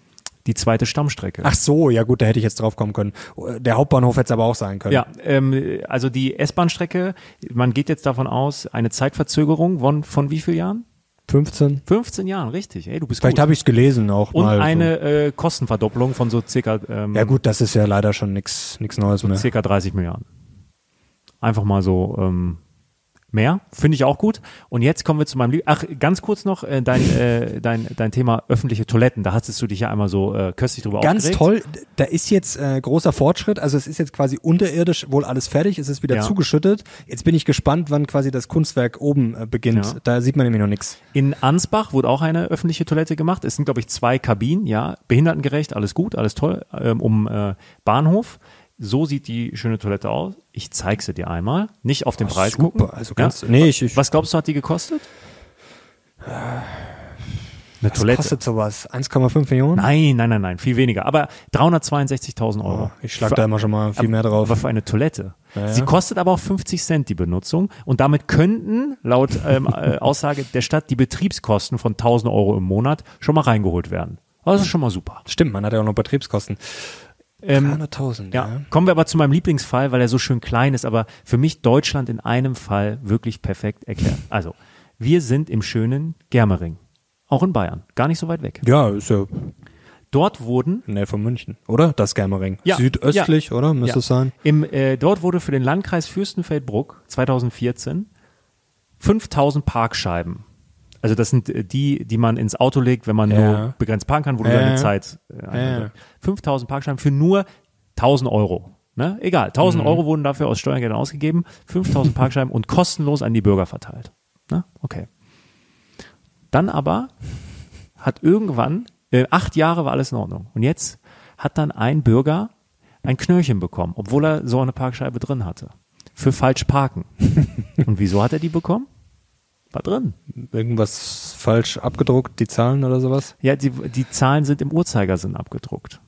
Die zweite Stammstrecke. Ach so, ja gut, da hätte ich jetzt drauf kommen können. Der Hauptbahnhof hätte es aber auch sein können. Ja, ähm, also die S-Bahn-Strecke, man geht jetzt davon aus, eine Zeitverzögerung von, von wie vielen Jahren? 15. 15 Jahren, richtig. Ey, du bist Vielleicht habe ich es gelesen auch Und mal. so. eine äh, Kostenverdopplung von so circa, ähm, Ja gut, das ist ja leider schon nix nix Neues mehr. circa 30 Milliarden. Einfach mal so ähm, mehr, finde ich auch gut. Und jetzt kommen wir zu meinem Lieb Ach, ganz kurz noch äh, dein, äh, dein, dein Thema öffentliche Toiletten. Da hattest du dich ja einmal so äh, köstlich drüber Ganz aufgeregt. toll, da ist jetzt äh, großer Fortschritt. Also es ist jetzt quasi unterirdisch wohl alles fertig, es ist wieder Ja. zugeschüttet. Jetzt bin ich gespannt, wann quasi das Kunstwerk oben äh, beginnt. Ja. Da sieht man nämlich noch nichts. In Ansbach wurde auch eine öffentliche Toilette gemacht. Es sind, glaube ich, zwei Kabinen, ja, behindertengerecht, alles gut, alles toll, ähm, um äh, Bahnhof. So sieht die schöne Toilette aus. Ich zeige sie dir einmal. Nicht auf den Preis super. gucken. Also kannst- nee, ich- ich- Was glaubst du, hat die gekostet? Eine Was Toilette. kostet sowas? 1,5 Millionen? Nein, nein, nein, nein, viel weniger. Aber 362.000 Euro. Oh, ich schlag Für- da immer schon mal viel mehr drauf. Aber für eine Toilette. Ja, ja. Sie kostet aber auch 50 Cent die Benutzung und damit könnten laut ähm, äh, Aussage der Stadt die Betriebskosten von 1000 Euro im Monat schon mal reingeholt werden. Also das ist schon mal super. Stimmt, man hat ja auch noch Betriebskosten. Ähm, 300.000, ja. Kommen wir aber zu meinem Lieblingsfall, weil er so schön klein ist, aber für mich Deutschland in einem Fall wirklich perfekt erklärt. Also, wir sind im schönen Germering. Auch in Bayern. Gar nicht so weit weg. Ja, ist ja Dort wurden der von München, oder? Das Germering. Ja, Südöstlich, oder? Müsste Ja. es sein? Im, äh, dort wurde für den Landkreis Fürstenfeldbruck 2014 5000 Parkscheiben. Also das sind äh, die, die man ins Auto legt, wenn man Ja. nur begrenzt parken kann, wo du Ja, deine. Zeit äh, Ja, einhältst. 5000 Parkscheiben für nur 1000 Euro. Ne? Egal, 1000 Mhm. Euro wurden dafür aus Steuergeldern ausgegeben, 5000 Parkscheiben und kostenlos an die Bürger verteilt. Ne? Okay. Dann aber hat irgendwann, äh, acht Jahre war alles in Ordnung. Und jetzt hat dann ein Bürger ein Knöllchen bekommen, obwohl er so eine Parkscheibe drin hatte. Für falsch parken. Und wieso hat er die bekommen? War drin. Irgendwas falsch abgedruckt, die Zahlen oder sowas? Ja, die, die Zahlen sind im Uhrzeigersinn abgedruckt.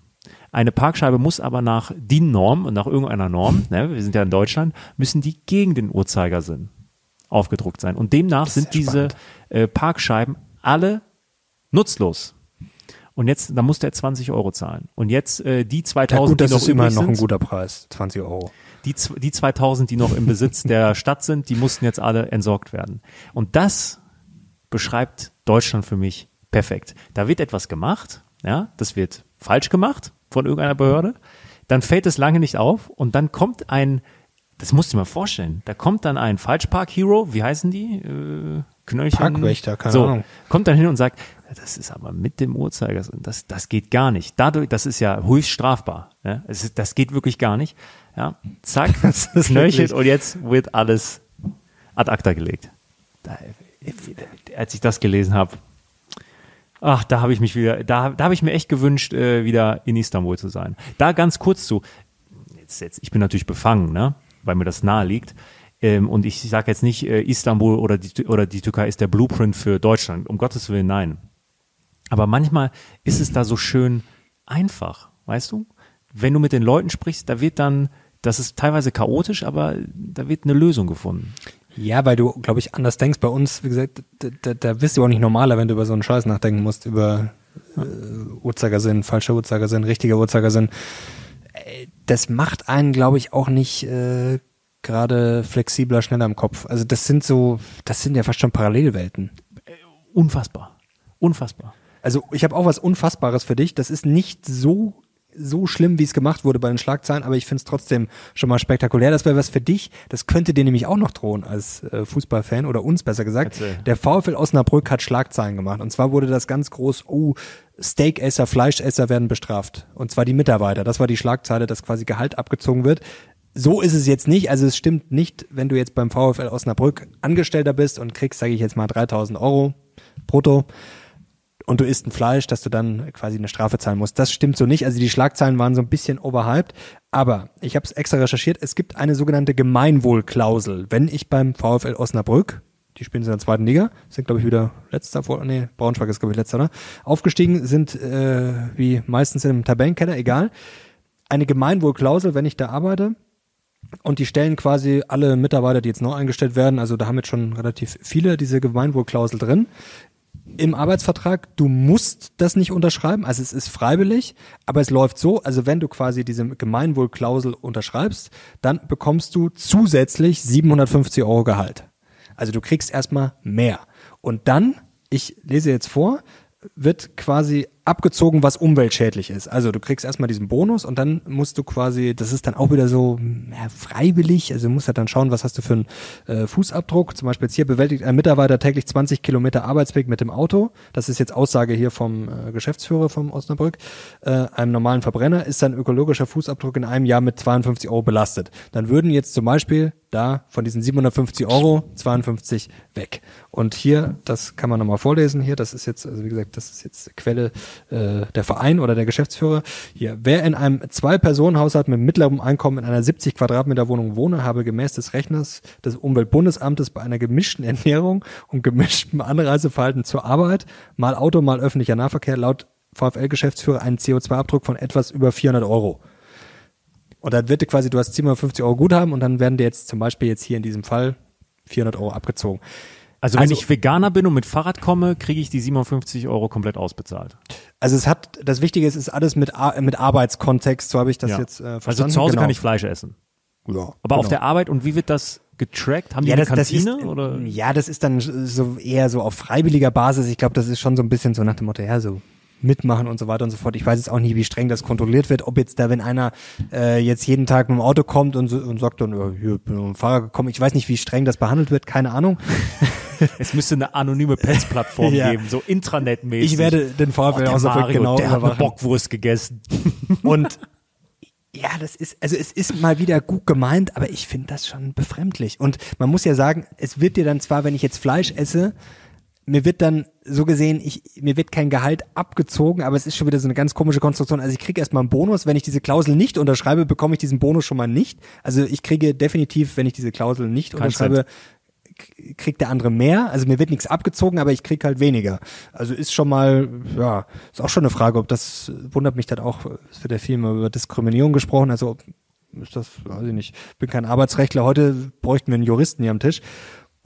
Eine Parkscheibe muss aber nach DIN-Norm und nach irgendeiner Norm, ne, wir sind ja in Deutschland, müssen die gegen den Uhrzeigersinn aufgedruckt sein. Und demnach sind diese äh, Parkscheiben alle nutzlos. Und jetzt, da musste er 20 Euro zahlen. Und jetzt äh, die 2000, Ja gut, das die noch ist immer übrig noch ein guter Preis. 20 Euro. Die, die 2000, die noch im Besitz der Stadt sind, die mussten jetzt alle entsorgt werden. Und das beschreibt Deutschland für mich perfekt. Da wird etwas gemacht, ja, das wird falsch gemacht von irgendeiner Behörde, dann fällt es lange nicht auf und dann kommt ein, das musst du dir mal vorstellen, da kommt dann ein Falschpark-Hero, wie heißen die? Äh, Knöllchen. Parkwächter, keine so, Ahnung. Kommt dann hin und sagt, das ist aber mit dem Uhrzeigersinn, das, das geht gar nicht. Dadurch, das ist ja höchst strafbar. Ja? Es ist, das geht wirklich gar nicht. Ja, zack, Das ist wirklich- und jetzt wird alles ad acta gelegt. Da, als ich das gelesen habe, ach, da habe ich mich wieder, da, da habe ich mir echt gewünscht, äh, wieder in Istanbul zu sein. Da ganz kurz zu, jetzt, jetzt, ich bin natürlich befangen, ne, weil mir das nahe liegt. Ähm, und ich sage jetzt nicht, äh, Istanbul oder die, oder die Türkei ist der Blueprint für Deutschland. Um Gottes Willen, nein. Aber manchmal ist es da so schön einfach, weißt du? Wenn du mit den Leuten sprichst, da wird dann, das ist teilweise chaotisch, aber da wird eine Lösung gefunden. Ja, weil du, glaube ich, anders denkst. Bei uns, wie gesagt, da, da, bist du auch nicht normaler, wenn du über so einen Scheiß nachdenken musst, über äh, Uhrzeigersinn, falscher Uhrzeigersinn, richtiger Uhrzeigersinn. Äh, Das macht einen, glaube ich, auch nicht äh, gerade flexibler, schneller im Kopf. Also das sind so, das sind ja fast schon Parallelwelten. Unfassbar. Unfassbar. Also ich habe auch was Unfassbares für dich. Das ist nicht so so schlimm, wie es gemacht wurde bei den Schlagzeilen, aber ich finde es trotzdem schon mal spektakulär. Das wäre was für dich. Das könnte dir nämlich auch noch drohen als äh, Fußballfan oder uns besser gesagt. Erzähl. Der VfL Osnabrück hat Schlagzeilen gemacht und zwar wurde das ganz groß, oh, Steakesser, Fleischesser werden bestraft und zwar die Mitarbeiter. Das war die Schlagzeile, dass quasi Gehalt abgezogen wird. So ist es jetzt nicht. Also es stimmt nicht, wenn du jetzt beim VfL Osnabrück Angestellter bist und kriegst, sage ich jetzt mal, 3000 Euro brutto und du isst ein Fleisch, dass du dann quasi eine Strafe zahlen musst. Das stimmt so nicht. Also die Schlagzeilen waren so ein bisschen overhyped. Aber ich habe es extra recherchiert. Es gibt eine sogenannte Gemeinwohlklausel. Wenn ich beim VfL Osnabrück, die spielen in der zweiten Liga, sind glaube ich wieder letzter vor, nee, Braunschweig ist glaube ich letzter, ne? Aufgestiegen sind äh, wie meistens im Tabellenkeller, egal. Eine Gemeinwohlklausel, wenn ich da arbeite, und die stellen quasi alle Mitarbeiter, die jetzt neu eingestellt werden, also da haben jetzt schon relativ viele diese Gemeinwohlklausel drin. Im Arbeitsvertrag, du musst das nicht unterschreiben, also es ist freiwillig, aber es läuft so, also wenn du quasi diese Gemeinwohlklausel unterschreibst, dann bekommst du zusätzlich 750 Euro Gehalt. Also du kriegst erstmal mehr. Und dann, ich lese jetzt vor, wird quasi abgezogen, was umweltschädlich ist. Also du kriegst erstmal diesen Bonus und dann musst du quasi, das ist dann auch wieder so ja, freiwillig, also du musst halt dann schauen, was hast du für einen äh, Fußabdruck. Zum Beispiel jetzt hier bewältigt ein Mitarbeiter täglich 20 Kilometer Arbeitsweg mit dem Auto. Das ist jetzt Aussage hier vom äh, Geschäftsführer vom Osnabrück. Äh, einem normalen Verbrenner ist sein ökologischer Fußabdruck in einem Jahr mit 52 Euro belastet. Dann würden jetzt zum Beispiel da von diesen 750 Euro 52 weg. Und hier, das kann man nochmal vorlesen hier, das ist jetzt, also wie gesagt, das ist jetzt Quelle äh, der Verein oder der Geschäftsführer. Hier, wer in einem Zwei-Personen-Haushalt mit mittlerem Einkommen in einer 70 Quadratmeter Wohnung wohne, habe gemäß des Rechners des Umweltbundesamtes bei einer gemischten Ernährung und gemischtem Anreiseverhalten zur Arbeit, mal Auto, mal öffentlicher Nahverkehr, laut VfL-Geschäftsführer einen CO2-Abdruck von etwas über 400 Euro. Und dann wird dir quasi, du hast 750 Euro Guthaben und dann werden dir jetzt zum Beispiel jetzt hier in diesem Fall 400 Euro abgezogen. Also, wenn ich Veganer bin und mit Fahrrad komme, kriege ich die 57 Euro komplett ausbezahlt. Also es hat, das Wichtige ist, ist alles mit, Ar- mit Arbeitskontext, so habe ich das Ja. jetzt äh, Also verstanden. zu Hause genau. kann ich Fleisch essen. Ja, Aber auf genau. der Arbeit und wie wird das getrackt? Haben die ja, eine das, das ist, Kantine oder? ja, das ist dann so eher so auf freiwilliger Basis. Ich glaube, das ist schon so ein bisschen so nach dem Motto, ja, so mitmachen und so weiter und so fort. Ich weiß jetzt auch nicht, wie streng das kontrolliert wird, ob jetzt da, wenn einer äh, jetzt jeden Tag mit dem Auto kommt und, so, und sagt dann, ja, hier bin ich mit dem Fahrrad gekommen, ich weiß nicht, wie streng das behandelt wird, keine Ahnung. Es müsste eine anonyme Pets-Plattform Ja. geben, so intranet-mäßig. Ich werde den oh, VfL der Osnabrück Mario, genau der hat eine. Bockwurst gegessen. Und ja, das ist, also es ist mal wieder gut gemeint, aber ich finde das schon befremdlich. Und man muss ja sagen, es wird dir dann zwar, wenn ich jetzt Fleisch esse, mir wird dann so gesehen, ich, mir wird kein Gehalt abgezogen, aber es ist schon wieder so eine ganz komische Konstruktion. Also ich kriege erstmal einen Bonus, wenn ich diese Klausel nicht unterschreibe, bekomme ich diesen Bonus schon mal nicht. Also ich kriege definitiv, wenn ich diese Klausel nicht Kein unterschreibe, k- kriegt der andere mehr. Also mir wird nichts abgezogen, aber ich krieg halt weniger. Also ist schon mal, ja, ist auch schon eine Frage, ob das, wundert mich dann auch, es wird ja viel mal über Diskriminierung gesprochen, also ob, ist das, weiß ich nicht, bin kein Arbeitsrechtler, heute bräuchten wir einen Juristen hier am Tisch.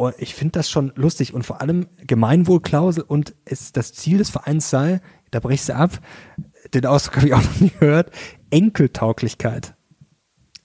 Und ich finde das schon lustig und vor allem Gemeinwohlklausel und es, das Ziel des Vereins sei, da brichst du ab, den Ausdruck habe ich auch noch nie gehört, Enkeltauglichkeit.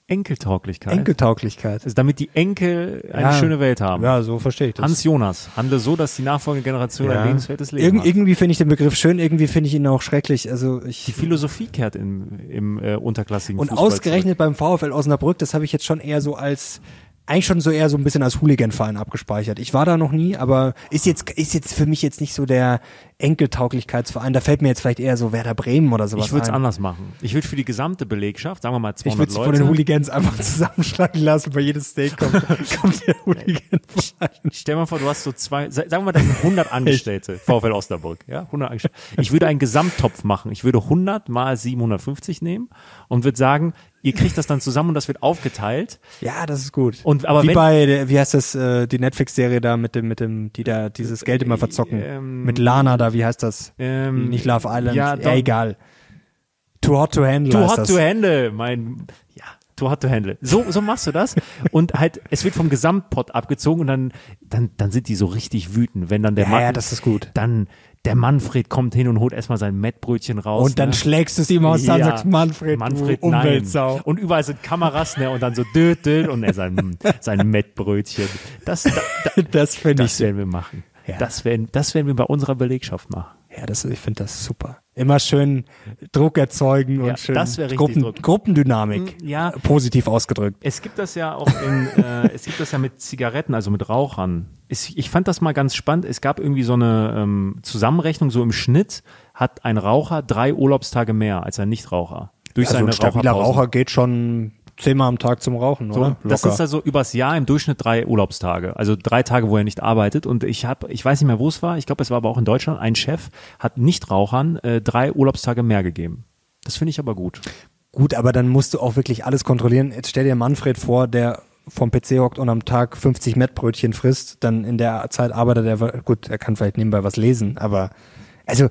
Enkeltauglichkeit. Enkeltauglichkeit. Also damit die Enkel eine Ja. schöne Welt haben. Ja, so verstehe ich das. Hans Jonas, handle so, dass die nachfolgende Generation Ja. ein lebenswertes Leben Irg hat. irgendwie finde ich den Begriff schön, irgendwie finde ich ihn auch schrecklich. Also ich Die Philosophie kehrt im, im äh, unterklassigen und Fußball ausgerechnet beim VfL Osnabrück, das habe ich jetzt schon eher so als eigentlich schon so eher so ein bisschen als Hooligan-Verein abgespeichert. Ich war da noch nie, aber ist jetzt ist jetzt für mich jetzt nicht so der Enkeltauglichkeitsverein. Da fällt mir jetzt vielleicht eher so Werder Bremen oder sowas Ich würde es anders machen. Ich würde für die gesamte Belegschaft, sagen wir mal Ich 200 würde es Leute. von den Hooligans einfach zusammenschlagen lassen. Bei jedes Steak kommt, kommt der Hooligan-Verein. Stell mal vor, du hast so zwei, sa- sagen wir mal, das sind 100 Angestellte, VfL Osnabrück, ja, 100 Angestellte. Ich würde einen Gesamttopf machen. Ich würde 100 mal 750 nehmen und würde sagen, ihr kriegt das dann zusammen und das wird aufgeteilt. Ja, das ist gut. Und aber wie wenn- bei, wie heißt das, äh, die Netflix-Serie da mit dem, mit dem, die da dieses Geld immer verzocken. Ähm, mit Lana da, wie heißt das? Ähm, Nicht Love Island, ja, doch. egal. Too hot to handle Too hot das. to handle, mein, ja, too hot to handle. So, so machst du das. Und halt, es wird vom Gesamtpot abgezogen und dann, dann, dann sind die so richtig wütend, wenn dann der Ja, Mann, ja, das ist gut. Dann, der Manfred kommt hin und holt erstmal sein Mettbrötchen raus. Und dann ne? schlägst du es ihm aus, dann Ja. sagst Manfred, Manfred du nein. Umweltsau. Und überall sind Kameras, ne, und dann so död, död, und er sein, sein Mettbrötchen. Das, da, da, Das finde ich, das werden wir machen. Ja. Das werden, das werden wir bei unserer Belegschaft machen. ja, das, ich finde das super. Immer schön Druck erzeugen Ja, und schön das Gruppen, Druck. Gruppendynamik. Mm, ja. Positiv ausgedrückt. Es gibt das ja auch in, äh, es gibt das ja mit Zigaretten, also mit Rauchern. Es, ich fand das mal ganz spannend. Es gab irgendwie so eine ähm, Zusammenrechnung, so im Schnitt hat ein Raucher drei Urlaubstage mehr als ein Nichtraucher. Durch Also ein seine stabiler Raucherpausen. Raucher geht schon zehnmal am Tag zum Rauchen, So, oder? das Locker. ist also übers Jahr im Durchschnitt drei Urlaubstage. Also drei Tage, wo er nicht arbeitet. Und ich habe, ich weiß nicht mehr, wo es war. Ich glaube, es war aber auch in Deutschland. Ein Chef hat Nichtrauchern äh, drei Urlaubstage mehr gegeben. Das finde ich aber gut. Gut, aber dann musst du auch wirklich alles kontrollieren. Jetzt stell dir Manfred vor, der vom PC hockt und am Tag 50 Mettbrötchen frisst, dann in der Zeit arbeitet er, gut, er kann vielleicht nebenbei was lesen, aber also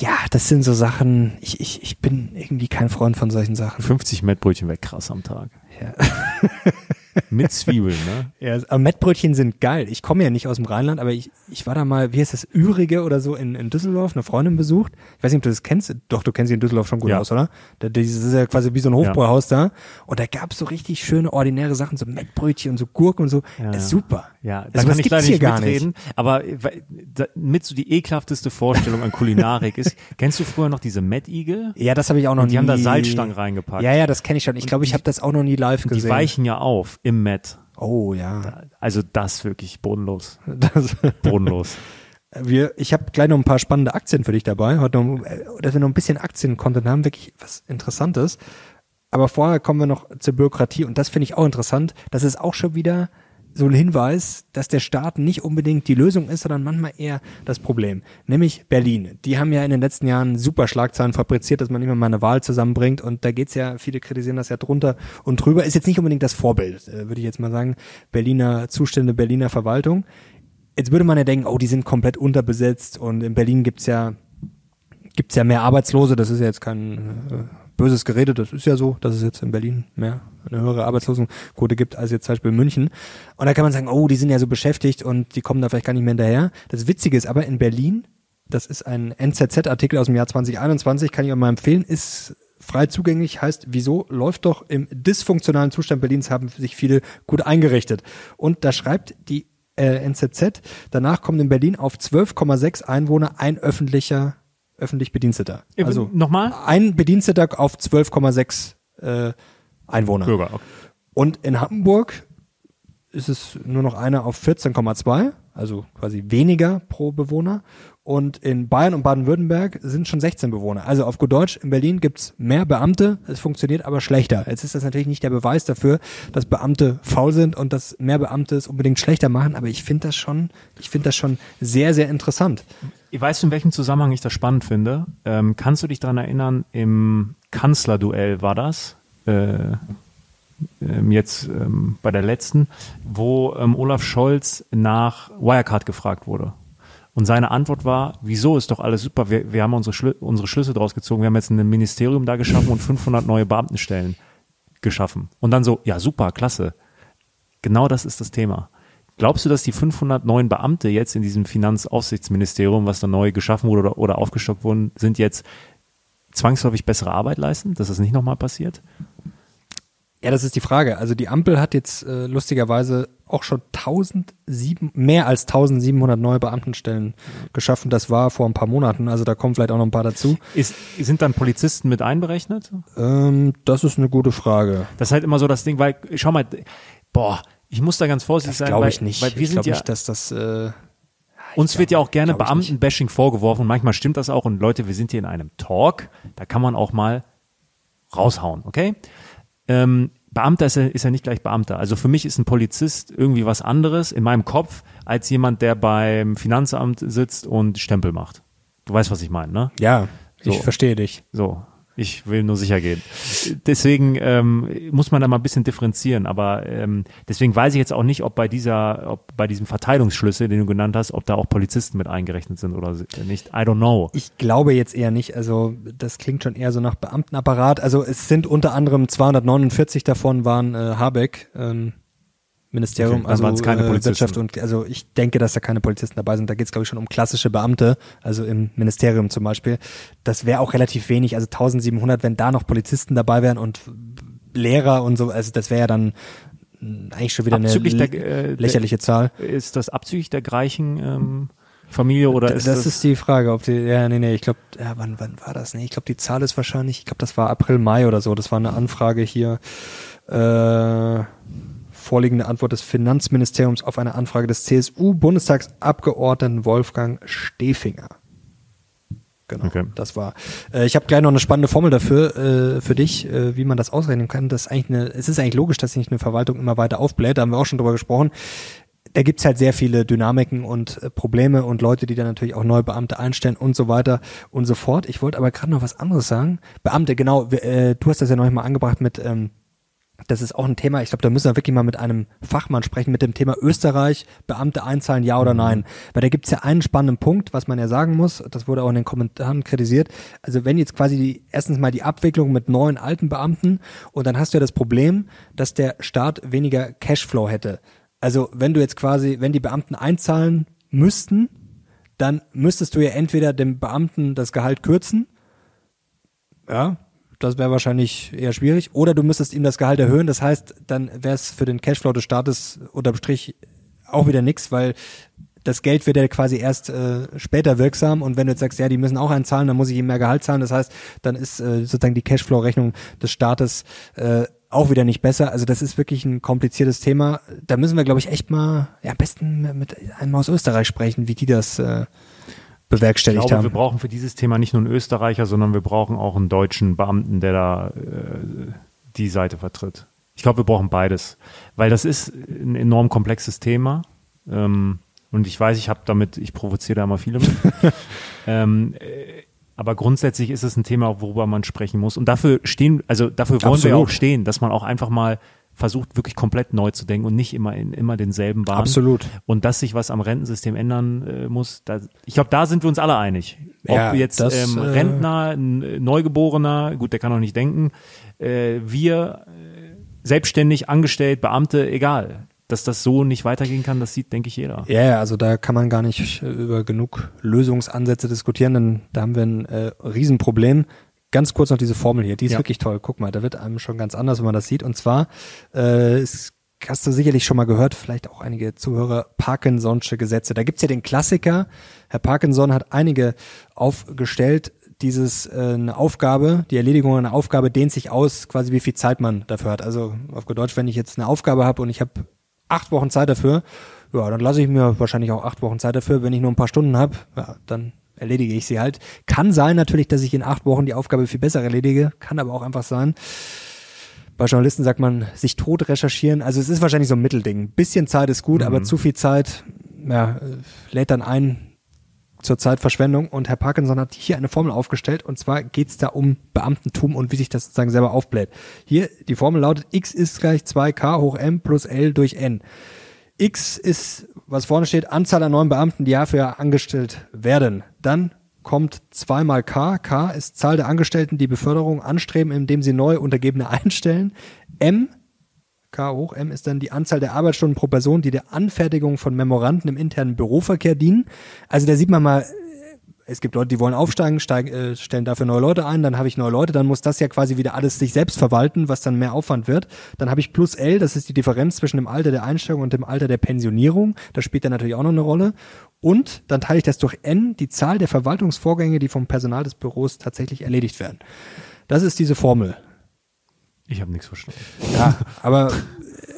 ja, das sind so Sachen, ich, ich, ich bin irgendwie kein Freund von solchen Sachen. 50 Mettbrötchen weg, krass am Tag. Ja. Mit Zwiebeln, ne? Ja, aber Mettbrötchen sind geil. Ich komme ja nicht aus dem Rheinland, aber ich, ich war da mal, wie heißt das, Ürige oder so in, in Düsseldorf, eine Freundin besucht. Ich weiß nicht, ob du das kennst. Doch, du kennst sie in Düsseldorf schon gut Ja. aus, oder? Da, das ist ja quasi wie so ein Hofbräuhaus da. Und da gab's so richtig schöne, ordinäre Sachen, so Mettbrötchen und so Gurken und so. Ja, das ist ja. super. Ja, da also, kann ich leider nicht mitreden, aber weil- da, mit so die ekelhafteste Vorstellung an Kulinarik ist, kennst du früher noch diese Mettigel? Ja, das habe ich auch noch Und nie. die haben da Salzstangen reingepackt. Ja, ja, das kenne ich schon. Ich glaube, ich habe das auch noch nie live Die gesehen. weichen ja auf im Met. oh ja. Also das wirklich bodenlos. Das, Bodenlos. wir, ich habe gleich noch ein paar spannende Aktien für dich dabei. Heute noch, äh, dass wir noch ein bisschen Aktien-Content haben, wirklich was Interessantes. Aber vorher kommen wir noch zur Bürokratie und das finde ich auch interessant. Das ist auch schon wieder so ein Hinweis, dass der Staat nicht unbedingt die Lösung ist, sondern manchmal eher das Problem. Nämlich Berlin. Die haben ja in den letzten Jahren super Schlagzeilen fabriziert, dass man immer mal eine Wahl zusammenbringt und da geht's ja, viele kritisieren das ja drunter und drüber. Ist jetzt nicht unbedingt das Vorbild, äh, würde ich jetzt mal sagen. Berliner Zustände, Berliner Verwaltung. Jetzt würde man ja denken, oh, die sind komplett unterbesetzt und in Berlin gibt's ja gibt's ja mehr Arbeitslose, das ist ja jetzt kein äh, böses Gerede, das ist ja so, dass es jetzt in Berlin mehr eine höhere Arbeitslosenquote gibt als jetzt zum Beispiel in München. Und da kann man sagen, oh, die sind ja so beschäftigt und die kommen da vielleicht gar nicht mehr hinterher. Das Witzige ist aber in Berlin, das ist ein NZZ-Artikel aus dem Jahr 2021, kann ich euch mal empfehlen, ist frei zugänglich, heißt, wieso läuft doch im dysfunktionalen Zustand Berlins haben sich viele gut eingerichtet. Und da schreibt die äh, NZZ, danach kommt in Berlin auf 12,6 Einwohner ein öffentlicher öffentlich Bediensteter. Also nochmal? Ein Bediensteter auf 12,6 äh, Einwohner. Bürger. Okay. Und in Hamburg ist es nur noch einer auf 14,2, also quasi weniger pro Bewohner. Und in Bayern und Baden-Württemberg sind schon 16 Bewohner. Also auf gut Deutsch, in Berlin gibt's mehr Beamte, es funktioniert aber schlechter. Jetzt ist das natürlich nicht der Beweis dafür, dass Beamte faul sind und dass mehr Beamte es unbedingt schlechter machen, aber ich finde das schon, ich finde das schon sehr, sehr interessant. Ich weiß, in welchem Zusammenhang ich das spannend finde. Ähm, kannst du dich daran erinnern, im Kanzlerduell war das? Äh, ähm, jetzt ähm, bei der letzten, wo ähm, Olaf Scholz nach Wirecard gefragt wurde. Und seine Antwort war, wieso ist doch alles super, wir, wir haben unsere, Schlü unsere Schlüsse draus gezogen, wir haben jetzt ein Ministerium da geschaffen und 500 neue Beamtenstellen geschaffen. Und dann so, ja super, klasse. Genau das ist das Thema. Glaubst du, dass die 500 neuen Beamte jetzt in diesem Finanzaufsichtsministerium, was da neu geschaffen wurde oder, oder aufgestockt wurden, sind jetzt zwangsläufig bessere Arbeit leisten, dass das nicht nochmal passiert? Ja, das ist die Frage. Also die Ampel hat jetzt äh, lustigerweise auch schon 1007, mehr als 1700 neue Beamtenstellen geschaffen. Das war vor ein paar Monaten, also da kommen vielleicht auch noch ein paar dazu. Ist, sind dann Polizisten mit einberechnet? Ähm, das ist eine gute Frage. Das ist halt immer so das Ding, weil, schau mal, boah, ich muss da ganz vorsichtig Das sein, glaube weil, ich nicht. weil wir ich sind ja, nicht, dass das äh, uns wird ja auch gerne ich. Beamtenbashing vorgeworfen manchmal stimmt das auch und Leute, wir sind hier in einem Talk, da kann man auch mal raushauen, okay? Ähm, Beamter ist ja, ist ja nicht gleich Beamter. Also für mich ist ein Polizist irgendwie was anderes in meinem Kopf als jemand, der beim Finanzamt sitzt und Stempel macht. Du weißt, was ich meine, ne? ja, ich So. verstehe dich. So, ich will nur sicher gehen. Deswegen ähm, muss man da mal ein bisschen differenzieren. Aber ähm, deswegen weiß ich jetzt auch nicht, ob bei dieser, ob bei diesem Verteilungsschlüssel, den du genannt hast, ob da auch Polizisten mit eingerechnet sind oder nicht. I don't know. Ich glaube jetzt eher nicht. Also das klingt schon eher so nach Beamtenapparat. Also es sind unter anderem 249 davon waren äh, Habeck. Ähm, Ministerium, Okay, dann also äh, Polizisten. Wirtschaft und also ich denke, dass da keine Polizisten dabei sind. Da geht es glaube ich schon um klassische Beamte, also im Ministerium zum Beispiel. Das wäre auch relativ wenig, also 1700, wenn da noch Polizisten dabei wären und Lehrer und so, also das wäre ja dann eigentlich schon wieder eine Abzüglich lä- der, äh, lächerliche Zahl. Ist das abzüglich der gleichen ähm, Familie oder D- ist das, das, ist die Frage, ob die, ja, nee, nee, ich glaube, ja, wann, wann war das? Nee, ich glaube, die Zahl ist wahrscheinlich, ich glaube, das war April, Mai oder so. Das war eine Anfrage hier, äh, vorliegende Antwort des Finanzministeriums auf eine Anfrage des CSU-Bundestagsabgeordneten Wolfgang Stefinger. Genau, Okay. das war. Äh, ich habe gleich noch eine spannende Formel dafür äh, für dich, äh, wie man das ausrechnen kann. Das ist eigentlich eine, es ist eigentlich logisch, dass sich eine Verwaltung immer weiter aufbläht. Da haben wir auch schon drüber gesprochen da gibt's halt sehr viele Dynamiken und äh, Probleme und Leute, die dann natürlich auch neue Beamte einstellen und so weiter und so fort. Ich wollte aber gerade noch was anderes sagen. Beamte, genau, äh, du hast das ja noch mal angebracht mit, ähm, das ist auch ein Thema, ich glaube, da müssen wir wirklich mal mit einem Fachmann sprechen, mit dem Thema Österreich, Beamte einzahlen, ja oder nein. Weil da gibt's ja einen spannenden Punkt, was man ja sagen muss, das wurde auch in den Kommentaren kritisiert. Also wenn jetzt quasi die, erstens mal die Abwicklung mit neuen alten Beamten und dann hast du ja das Problem, dass der Staat weniger Cashflow hätte. Also wenn du jetzt quasi, wenn die Beamten einzahlen müssten, dann müsstest du ja entweder dem Beamten das Gehalt kürzen, ja, das wäre wahrscheinlich eher schwierig, oder du müsstest ihm das Gehalt erhöhen, das heißt, dann wäre es für den Cashflow des Staates unterm Strich auch wieder nix, weil das Geld wird ja quasi erst äh, später wirksam und wenn du jetzt sagst, ja, die müssen auch einzahlen, dann muss ich ihm mehr Gehalt zahlen, das heißt, dann ist äh, sozusagen die Cashflow-Rechnung des Staates äh, auch wieder nicht besser. Also das ist wirklich ein kompliziertes Thema. Da müssen wir, glaube ich, echt mal ja, am besten mit einem aus Österreich sprechen, wie die das äh, ich bewerkstelligt glaube, wir haben. brauchen für dieses Thema nicht nur einen Österreicher, sondern wir brauchen auch einen deutschen Beamten, der da äh, die Seite vertritt. Ich glaube, wir brauchen beides, weil das ist ein enorm komplexes Thema. Ähm, und ich weiß, ich habe damit, ich provoziere da immer viele mit. ähm, äh, aber grundsätzlich ist es ein Thema, worüber man sprechen muss. Und dafür stehen, also dafür wollen Absolut. wir auch stehen, dass man auch einfach mal versucht, wirklich komplett neu zu denken und nicht immer in immer denselben Bahnen. Absolut. Und dass sich was am Rentensystem ändern äh, muss, da, ich glaube, da sind wir uns alle einig. Ob ja, jetzt das, ähm, äh, Rentner, Neugeborener, gut, der kann auch nicht denken, äh, wir äh, selbstständig, angestellt, Beamte, egal dass das so nicht weitergehen kann, das sieht, denke ich, jeder. Ja, yeah, also da kann man gar nicht über genug Lösungsansätze diskutieren, denn da haben wir ein äh, Riesenproblem. Ganz kurz noch diese Formel hier, die ist ja. wirklich toll. Guck mal, da wird einem schon ganz anders, wenn man das sieht. Und zwar, äh, es hast du sicherlich schon mal gehört, vielleicht auch einige Zuhörer, Parkinson'sche Gesetze. Da gibt's ja den Klassiker. Herr Parkinson hat einige aufgestellt. Dieses äh, eine Aufgabe, die Erledigung einer Aufgabe dehnt sich aus, quasi wie viel Zeit man dafür hat. Also auf Deutsch, wenn ich jetzt eine Aufgabe habe und ich habe acht Wochen Zeit dafür, ja, dann lasse ich mir wahrscheinlich auch acht Wochen Zeit dafür. Wenn ich nur ein paar Stunden habe, ja, dann erledige ich sie halt. Kann sein natürlich, dass ich in acht Wochen die Aufgabe viel besser erledige, kann aber auch einfach sein. Bei Journalisten sagt man, sich tot recherchieren. Also es ist wahrscheinlich so ein Mittelding. bisschen Zeit ist gut, mhm. aber zu viel Zeit, ja, lädt dann ein zur Zeitverschwendung. Und Herr Parkinson hat hier eine Formel aufgestellt. Und zwar geht's da um Beamtentum und wie sich das sozusagen selber aufbläht. Hier, die Formel lautet, x ist gleich 2k hoch m plus l durch n. X ist, was vorne steht, Anzahl an neuen Beamten, die Jahr für Jahr angestellt werden. Dann kommt zweimal K. K ist Zahl der Angestellten, die Beförderung anstreben, indem sie neu Untergebene einstellen. M, K hoch M ist dann die Anzahl der Arbeitsstunden pro Person, die der Anfertigung von Memoranden im internen Büroverkehr dienen. Also da sieht man mal, es gibt Leute, die wollen aufsteigen, steigen, äh, stellen dafür neue Leute ein, dann habe ich neue Leute, dann muss das ja quasi wieder alles sich selbst verwalten, was dann mehr Aufwand wird. Dann habe ich plus L, das ist die Differenz zwischen dem Alter der Einstellung und dem Alter der Pensionierung. Das spielt dann natürlich auch noch eine Rolle. Und dann teile ich das durch N, die Zahl der Verwaltungsvorgänge, die vom Personal des Büros tatsächlich erledigt werden. Das ist diese Formel. Ich habe nichts verstanden. Ja, aber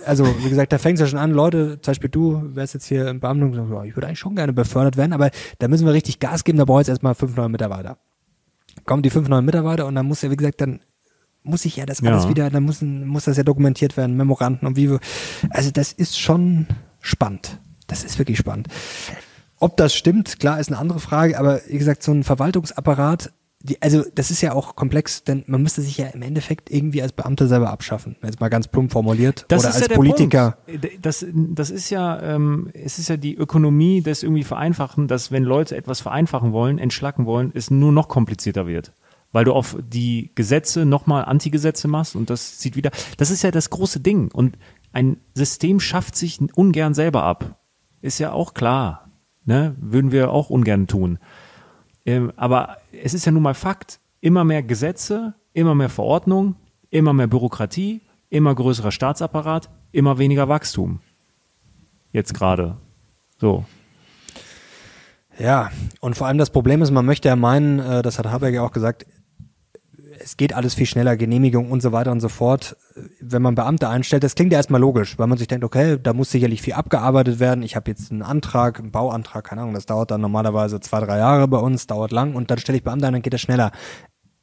also wie gesagt, da fängt es ja schon an, Leute, zum Beispiel du wärst jetzt hier im Beamten und sagst, ich würde eigentlich schon gerne befördert werden, aber da müssen wir richtig Gas geben, da brauche ich jetzt erstmal fünf neue Mitarbeiter. Kommen die fünf neuen Mitarbeiter und dann muss ja, wie gesagt, dann muss ich ja das alles ja. wieder, dann muss, muss das ja dokumentiert werden, Memoranden und wie wir, also das ist schon spannend. Das ist wirklich spannend. Ob das stimmt, klar, ist eine andere Frage, aber wie gesagt, so ein Verwaltungsapparat die, also das ist ja auch komplex, denn man müsste sich ja im Endeffekt irgendwie als Beamter selber abschaffen, jetzt mal ganz plump formuliert. Das oder als ja Politiker. Punkt. Das, das ist ja, ähm, es ist ja die Ökonomie des irgendwie Vereinfachen, dass wenn Leute etwas vereinfachen wollen, entschlacken wollen, es nur noch komplizierter wird. Weil du auf die Gesetze nochmal Antigesetze machst und das sieht wieder. Das ist ja das große Ding. Und ein System schafft sich ungern selber ab. Ist ja auch klar. Ne? Würden wir auch ungern tun. Ähm, aber es ist ja nun mal Fakt, immer mehr Gesetze, immer mehr Verordnungen, immer mehr Bürokratie, immer größerer Staatsapparat, immer weniger Wachstum. Jetzt gerade. So. Ja, und vor allem das Problem ist, man möchte ja meinen, äh, das hat Habeck ja auch gesagt, es geht alles viel schneller, Genehmigung und so weiter und so fort. Wenn man Beamte einstellt, das klingt ja erstmal logisch, weil man sich denkt, okay, da muss sicherlich viel abgearbeitet werden. Ich habe jetzt einen Antrag, einen Bauantrag, keine Ahnung, das dauert dann normalerweise zwei, drei Jahre bei uns, dauert lang und dann stelle ich Beamte ein, dann geht das schneller.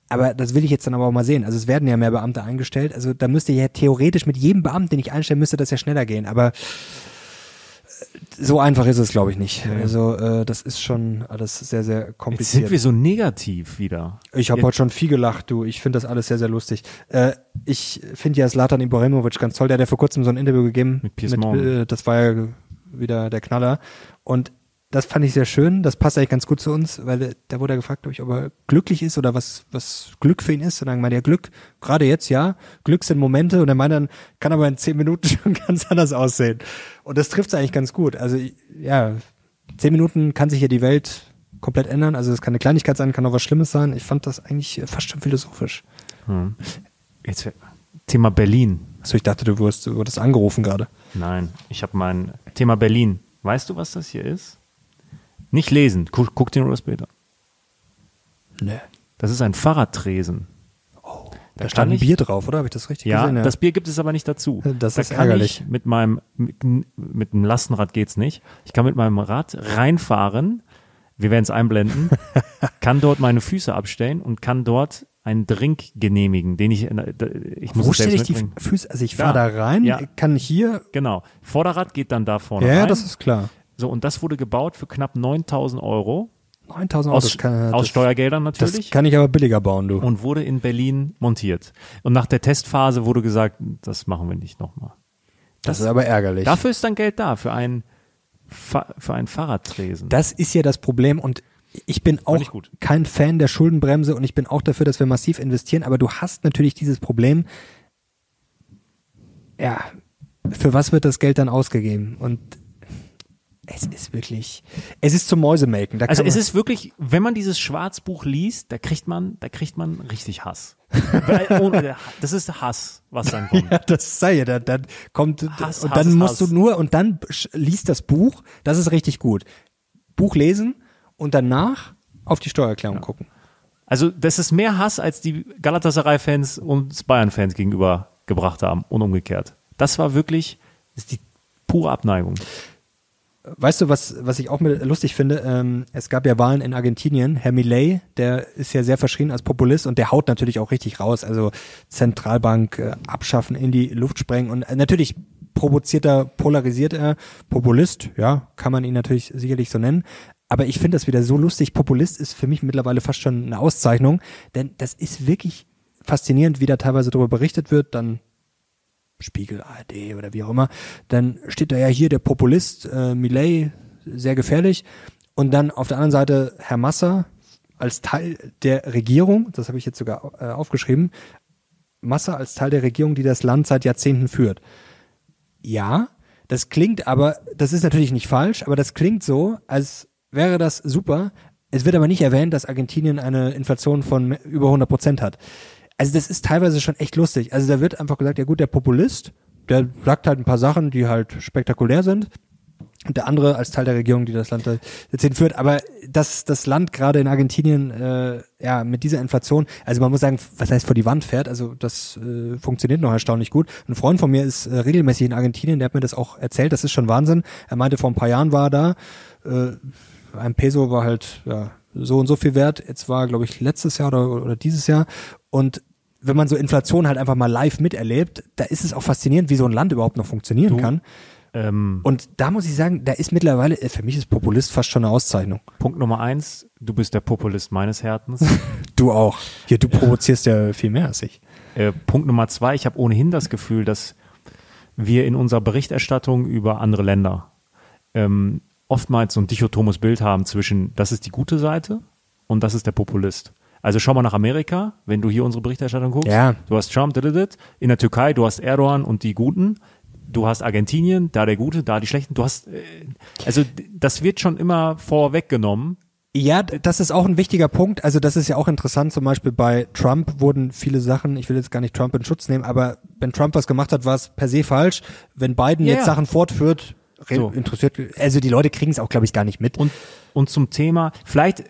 Aber das will ich jetzt dann aber auch mal sehen. Also es werden ja mehr Beamte eingestellt. Also da müsste ja theoretisch mit jedem Beamten, den ich einstelle, müsste das ja schneller gehen. Aber so einfach ist es, glaube ich, nicht. Ja. Also äh, das ist schon alles sehr, sehr kompliziert. Jetzt sind wir so negativ wieder. Ich habe heute schon viel gelacht, du. Ich finde das alles sehr, sehr lustig. Äh, ich finde ja Slatan Ibrahimovic ganz toll. Der hat ja vor kurzem so ein Interview gegeben. Mit Piers mit, äh, Das war ja wieder der Knaller. Und das fand ich sehr schön. Das passt eigentlich ganz gut zu uns, weil da wurde er gefragt, ob, ich, ob er glücklich ist oder was, was Glück für ihn ist. Und dann meinte er, Glück, gerade jetzt, ja. Glück sind Momente. Und er meinte dann, kann aber in zehn Minuten schon ganz anders aussehen. Und das trifft es eigentlich ganz gut. Also, ja, zehn Minuten kann sich ja die Welt komplett ändern. Also, es kann eine Kleinigkeit sein, kann auch was Schlimmes sein. Ich fand das eigentlich fast schon philosophisch. Hm. Jetzt, Thema Berlin. Also, ich dachte, du wurdest, du wurdest angerufen gerade. Nein, ich habe mein Thema Berlin. Weißt du, was das hier ist? Nicht lesen. Guck, guck dir nur das Bild an. Nee. Das ist ein Fahrradtresen. Oh, da, da stand ein Bier drauf, oder? Habe ich das richtig ja, gesehen? Ja, das Bier gibt es aber nicht dazu. Das da ist ärgerlich. mit meinem, mit, mit dem Lastenrad geht's nicht. Ich kann mit meinem Rad reinfahren. Wir werden es einblenden. kann dort meine Füße abstellen und kann dort einen Drink genehmigen, den ich, äh, ich muss Wo stelle ich die mitbringen. Füße? Also ich Da. fahre da rein, Ja. kann hier. Genau. Vorderrad geht dann da vorne Ja, rein. das ist klar. So, und das wurde gebaut für knapp 9000 Euro. 9000 Euro, Aus, das kann, aus das, Steuergeldern das natürlich. kann ich aber billiger bauen, du. und wurde in Berlin montiert. Und nach der Testphase wurde gesagt, das machen wir nicht nochmal. Das ist aber ärgerlich. Dafür ist dann Geld da, für einen, für einen Fahrradtresen. Das ist ja das Problem und ich bin auch kein Fan der Schuldenbremse und ich bin auch dafür, dass wir massiv investieren, aber du hast natürlich dieses Problem, ja, für was wird das Geld dann ausgegeben? Und es ist wirklich, es ist zum Mäusemelken. Da Also es ist wirklich, wenn man dieses Schwarzbuch liest, da kriegt man, da kriegt man richtig Hass. Weil ohne- das ist Hass, was dann kommt. Ja, das sei ja, dann, dann kommt Hass, und Hass, dann musst Hass. du nur und dann liest das Buch, das ist richtig gut. Buch lesen und danach auf die Steuererklärung gucken. Also das ist mehr Hass, als die Galatasaray-Fans uns Bayern-Fans gegenüber gebracht haben und umgekehrt. Das war wirklich, das ist die pure Abneigung. Weißt du, was, was ich auch mit lustig finde? Ähm, es gab ja Wahlen in Argentinien. Herr Milei, der ist ja sehr verschrien als Populist und der haut natürlich auch richtig raus. Also Zentralbank äh, abschaffen, in die Luft sprengen und äh, natürlich provoziert er, polarisiert er. Populist, ja, kann man ihn natürlich sicherlich so nennen. Aber ich finde das wieder so lustig. Populist ist für mich mittlerweile fast schon eine Auszeichnung, denn das ist wirklich faszinierend, wie da teilweise darüber berichtet wird. Dann Spiegel, ARD oder wie auch immer, dann steht da ja hier der Populist, äh, Millet, sehr gefährlich. Und dann auf der anderen Seite Herr Massa als Teil der Regierung, das habe ich jetzt sogar äh, aufgeschrieben, Massa als Teil der Regierung, die das Land seit Jahrzehnten führt. Ja, das klingt aber, das ist natürlich nicht falsch, aber das klingt so, als wäre das super. Es wird aber nicht erwähnt, dass Argentinien eine Inflation von über 100 Prozent hat. Also das ist teilweise schon echt lustig. Also da wird einfach gesagt, ja gut, der Populist, der sagt halt ein paar Sachen, die halt spektakulär sind. Und der andere als Teil der Regierung, die das Land jetzt hinführt. Aber dass das Land gerade in Argentinien äh, ja mit dieser Inflation, also man muss sagen, was heißt vor die Wand fährt, also das äh, funktioniert noch erstaunlich gut. Ein Freund von mir ist äh, regelmäßig in Argentinien, der hat mir das auch erzählt, das ist schon Wahnsinn. Er meinte, vor ein paar Jahren war er da, äh, ein Peso war halt ja, so und so viel wert. Jetzt war, glaube ich, letztes Jahr oder, oder dieses Jahr. Und wenn man so Inflation halt einfach mal live miterlebt, da ist es auch faszinierend, wie so ein Land überhaupt noch funktionieren Du- kann. Ähm, Und da muss ich sagen, da ist mittlerweile, äh, für mich ist Populist fast schon eine Auszeichnung. Punkt Nummer eins, du bist der Populist meines Herzens. Du auch. Hier, du provozierst ja viel mehr als ich. Äh, Punkt Nummer zwei, ich habe ohnehin das Gefühl, dass wir in unserer Berichterstattung über andere Länder ähm, oftmals so ein dichotomes Bild haben zwischen, das ist die gute Seite und das ist der Populist. Also schau mal nach Amerika, wenn du hier unsere Berichterstattung guckst. Ja. Du hast Trump, in der Türkei, du hast Erdogan und die Guten. Du hast Argentinien, da der Gute, da die Schlechten. Du hast, äh, also das wird schon immer vorweggenommen. Ja, das ist auch ein wichtiger Punkt. Also das ist ja auch interessant. Zum Beispiel bei Trump wurden viele Sachen, ich will jetzt gar nicht Trump in Schutz nehmen, aber wenn Trump was gemacht hat, war es per se falsch. Wenn Biden Ja, jetzt. Sachen fortführt, So. interessiert, also die Leute kriegen es auch, glaube ich, gar nicht mit. Und, und zum Thema, vielleicht,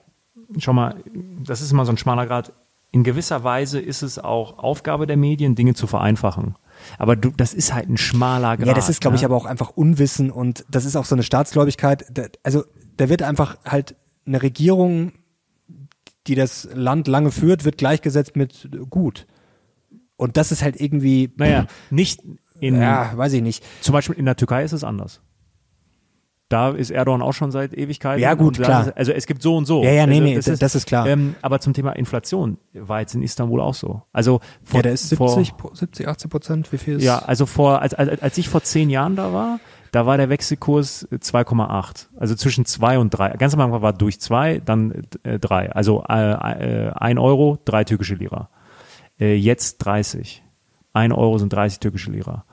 schau mal, das ist immer so ein schmaler Grad. In gewisser Weise ist es auch Aufgabe der Medien, Dinge zu vereinfachen. Aber du, das ist halt ein schmaler Grad. Ja, das ist, glaube ich, ne? aber auch einfach Unwissen und das ist auch so eine Staatsgläubigkeit. Da, also da wird einfach halt eine Regierung, die das Land lange führt, wird gleichgesetzt mit gut. Und das ist halt irgendwie, Naja, nicht in, ja, weiß ich nicht. zum Beispiel in der Türkei ist es anders. Da ist Erdogan auch schon seit Ewigkeiten. Ja, gut, da klar. Ist, also es gibt so und so. Ja, ja, nee, also nee, das- das ist klar. Ähm, aber zum Thema Inflation war jetzt in Istanbul auch so. Also vor, Ja, der ist vor, 70, Pro- 70, 80 Prozent. Wie viel ist? Ja, also vor, als, als, als ich vor zehn Jahren da war, da war der Wechselkurs äh, 2,8. Also zwischen zwei und drei. Ganz am Anfang war durch zwei, dann äh, drei. Also äh, äh, ein Euro, drei türkische Lira. Äh, jetzt 30. Ein Euro sind 30 türkische Lira.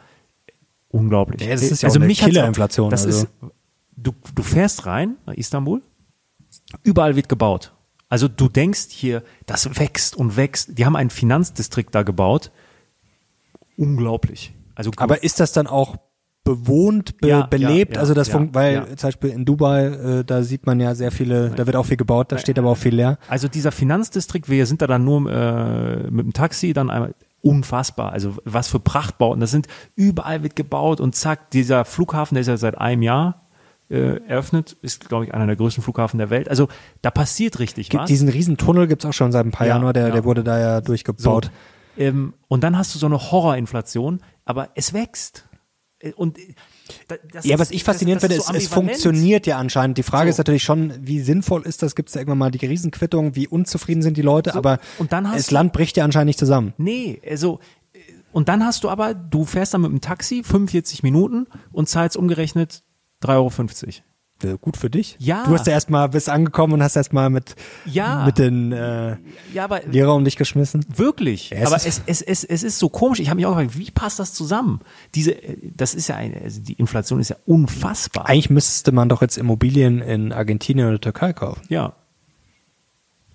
Unglaublich. Ja, das ist ja also auch eine Killerinflation, Das also. ist, du, du fährst rein nach Istanbul, überall wird gebaut. Also du denkst hier, das wächst und wächst. Die haben einen Finanzdistrikt da gebaut. Unglaublich. Also Aber ist das dann auch bewohnt, be Ja, ja, belebt? ja, also das ja, funkt, weil ja. zum Beispiel in Dubai, äh, da sieht man ja sehr viele, da wird auch viel gebaut, da steht aber auch viel leer. Also dieser Finanzdistrikt, wir sind da dann nur äh, mit dem Taxi, dann einmal unfassbar. Also was für Prachtbauten. Das sind überall wird gebaut und zack, dieser Flughafen, der ist ja seit einem Jahr äh, eröffnet, ist, glaube ich, einer der größten Flughafen der Welt. Also da passiert richtig Gibt was. diesen riesen Tunnel gibt's auch schon seit ein paar Ja, Jahren, der, ja. der wurde da ja durchgebaut. So, ähm, und dann hast du so eine Horrorinflation, aber es wächst. Äh, Und äh, da- das Ja, ist- was ich faszinierend das- finde, ist, so es funktioniert ja anscheinend. Die Frage So. ist natürlich schon, wie sinnvoll ist das? Gibt es da irgendwann mal die Riesenquittung? Wie unzufrieden sind die Leute? So, aber und dann hast das Land bricht ja anscheinend nicht zusammen. Nee, also äh, und dann hast du aber, du fährst dann mit dem Taxi 45 Minuten und zahlst umgerechnet 3,50 Euro. Gut für dich. Ja. Du hast ja erstmal bist angekommen und hast erstmal mit, Ja. mit den äh, Ja, aber Lehrer um dich geschmissen. Wirklich. Ja, es aber es, es, es, es ist so komisch. Ich habe mich auch gefragt, wie passt das zusammen? Diese, äh, das ist ja eine, also die Inflation ist ja unfassbar. Eigentlich müsste man doch jetzt Immobilien in Argentinien oder Türkei kaufen. Ja.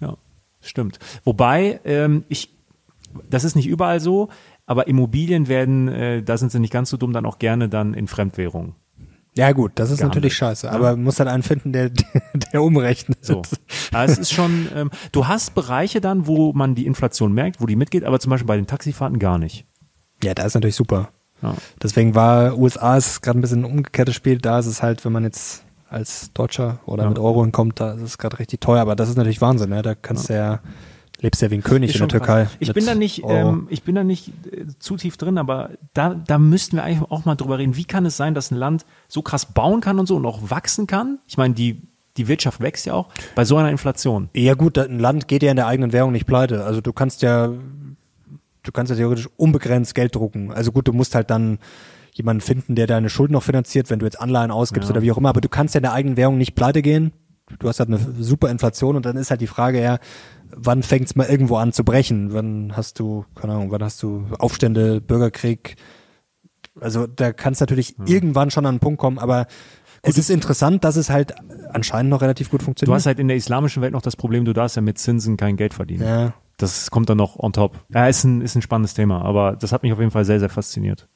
Ja, stimmt. Wobei, ähm, ich, das ist nicht überall so, aber Immobilien werden, äh, da sind sie nicht ganz so dumm, dann auch gerne dann in Fremdwährung. Ja gut, das ist Gehandelt. natürlich scheiße. Ja. Aber muss halt einen finden, der, der umrechnet. So. Aber es ist schon, ähm, du hast Bereiche dann, wo man die Inflation merkt, wo die mitgeht, aber zum Beispiel bei den Taxifahrten gar nicht. Ja, da ist natürlich super. Ja. Deswegen war USA ist gerade ein bisschen ein umgekehrtes Spiel. Da ist es halt, wenn man jetzt als Deutscher oder Ja. mit Euro hinkommt, da ist es gerade richtig teuer. Aber das ist natürlich Wahnsinn. Ne? Da kannst du ja, lebst ja wie ein König in der Türkei. krass. Ich bin da nicht, Euro. ähm, ich bin da nicht äh, zu tief drin, aber da, da müssten wir eigentlich auch mal drüber reden. Wie kann es sein, dass ein Land so krass bauen kann und so und auch wachsen kann? Ich meine, die, die Wirtschaft wächst ja auch bei so einer Inflation. Ja gut, ein Land geht ja in der eigenen Währung nicht pleite. Also du kannst ja, du kannst ja theoretisch unbegrenzt Geld drucken. Also gut, du musst halt dann jemanden finden, der deine Schulden noch finanziert, wenn du jetzt Anleihen ausgibst Ja. oder wie auch immer. Aber du kannst ja in der eigenen Währung nicht pleite gehen. Du hast halt eine super Inflation und dann ist halt die Frage ja, wann fängt es mal irgendwo an zu brechen? Wann hast du, keine Ahnung, wann hast du Aufstände, Bürgerkrieg? Also da kann es natürlich Hm. irgendwann schon an einen Punkt kommen, aber es ist interessant, dass es halt anscheinend noch relativ gut Du funktioniert. hast halt in der islamischen Welt noch das Problem, du darfst ja mit Zinsen kein Geld verdienen. ja. Das kommt dann noch on top. Ja, ist ein, ist ein spannendes Thema, aber das hat mich auf jeden Fall sehr, sehr fasziniert.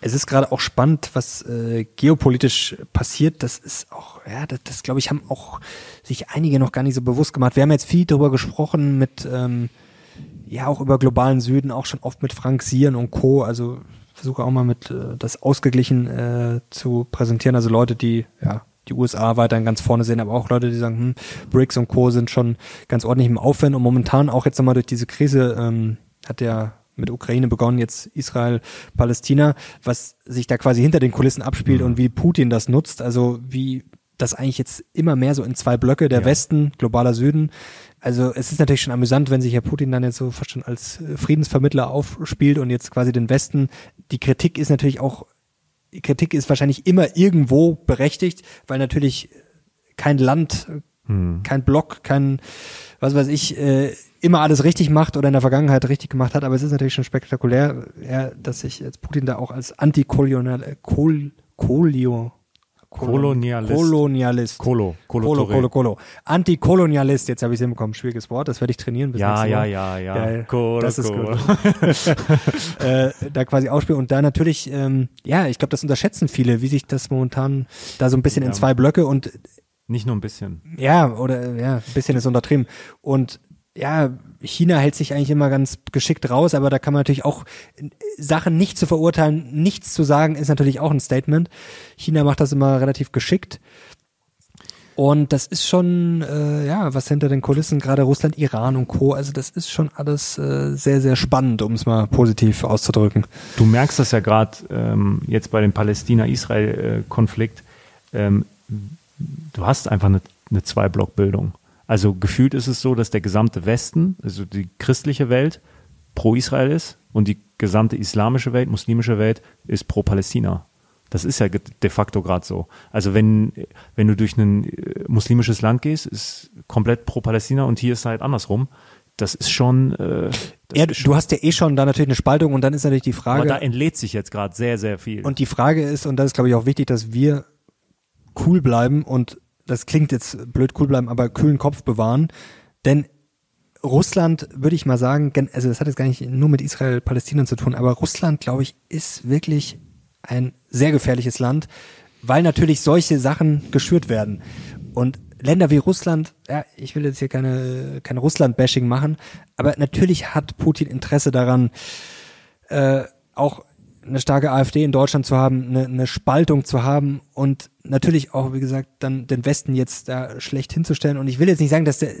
Es ist gerade auch spannend, was äh, geopolitisch passiert. Das ist auch, ja, das, das glaube ich, haben auch sich einige noch gar nicht so bewusst gemacht. Wir haben jetzt viel darüber gesprochen mit, ähm, ja, auch über globalen Süden, auch schon oft mit Frank Sieren und Co. Also versuche auch mal mit äh, das ausgeglichen äh, zu präsentieren. Also Leute, die, ja, die USA weiterhin ganz vorne sehen, aber auch Leute, die sagen, hm, BRICS und Co. sind schon ganz ordentlich im Aufwand und momentan auch jetzt nochmal durch diese Krise ähm, hat ja mit Ukraine begonnen, jetzt Israel, Palästina, was sich da quasi hinter den Kulissen abspielt und wie Putin das nutzt, also wie das eigentlich jetzt immer mehr so in zwei Blöcke, der Ja. Westen, globaler Süden. Also es ist natürlich schon amüsant, wenn sich Herr Putin dann jetzt so fast schon als äh, Friedensvermittler aufspielt und jetzt quasi den Westen. Die Kritik ist natürlich auch, die Kritik ist wahrscheinlich immer irgendwo berechtigt, weil natürlich kein Land, Hm. kein Block, kein, was weiß ich, äh, immer alles richtig macht oder in der Vergangenheit richtig gemacht hat. Aber es ist natürlich schon spektakulär, ja, dass sich jetzt Putin da auch als Antikolonial, äh, Kol, Kolio, Kolonialist. Kolonialist. Kolo, Kolo, Kolo. Kolo, Kolo. Antikolonialist, jetzt habe ich es hinbekommen, schwieriges Wort, das werde ich trainieren. bis Ja, ja, ja, ja. Geil. Kolo, das ist Kolo. gut. äh, da quasi ausspielen und da natürlich, ähm, ja, ich glaube, das unterschätzen viele, wie sich das momentan da so ein bisschen in Ja. zwei Blöcke und Nicht nur ein bisschen. ja, oder ja, ein bisschen ist untertrieben. Und ja, China hält sich eigentlich immer ganz geschickt raus, aber da kann man natürlich auch äh, Sachen nicht zu verurteilen, nichts zu sagen, ist natürlich auch ein Statement. China macht das immer relativ geschickt. Und das ist schon, äh, ja, was hinter den Kulissen, gerade Russland, Iran und Co. Also das ist schon alles äh, sehr, sehr spannend, um es mal positiv auszudrücken. Du merkst das ja gerade ähm, jetzt bei dem Palästina-Israel-Konflikt. Ähm, du hast einfach eine, eine Zwei-Block-Bildung. Also gefühlt ist es so, dass der gesamte Westen, also die christliche Welt, pro Israel ist und die gesamte islamische Welt, muslimische Welt ist pro Palästina. Das ist ja de facto gerade so. Also wenn, wenn du durch ein äh, muslimisches Land gehst, ist komplett pro Palästina und hier ist halt andersrum. Das ist schon. Äh, das Ja, ist schon du hast ja eh schon da natürlich eine Spaltung und dann ist natürlich die aber Frage. da entlädt sich jetzt gerade sehr, sehr viel. Und die Frage ist, und das ist glaube ich auch wichtig, dass wir cool bleiben und das klingt jetzt blöd cool bleiben, aber kühlen Kopf bewahren. Denn Russland, würde ich mal sagen, gen- also das hat jetzt gar nicht nur mit Israel, Palästina zu tun, aber Russland, glaube ich, ist wirklich ein sehr gefährliches Land, weil natürlich solche Sachen geschürt werden. Und Länder wie Russland, ja, ich will jetzt hier keine, kein Russland-Bashing machen, aber natürlich hat Putin Interesse daran, äh, auch eine starke AfD in Deutschland zu haben, eine, eine Spaltung zu haben und natürlich auch, wie gesagt, dann den Westen jetzt da schlecht hinzustellen. Und ich will jetzt nicht sagen, dass der,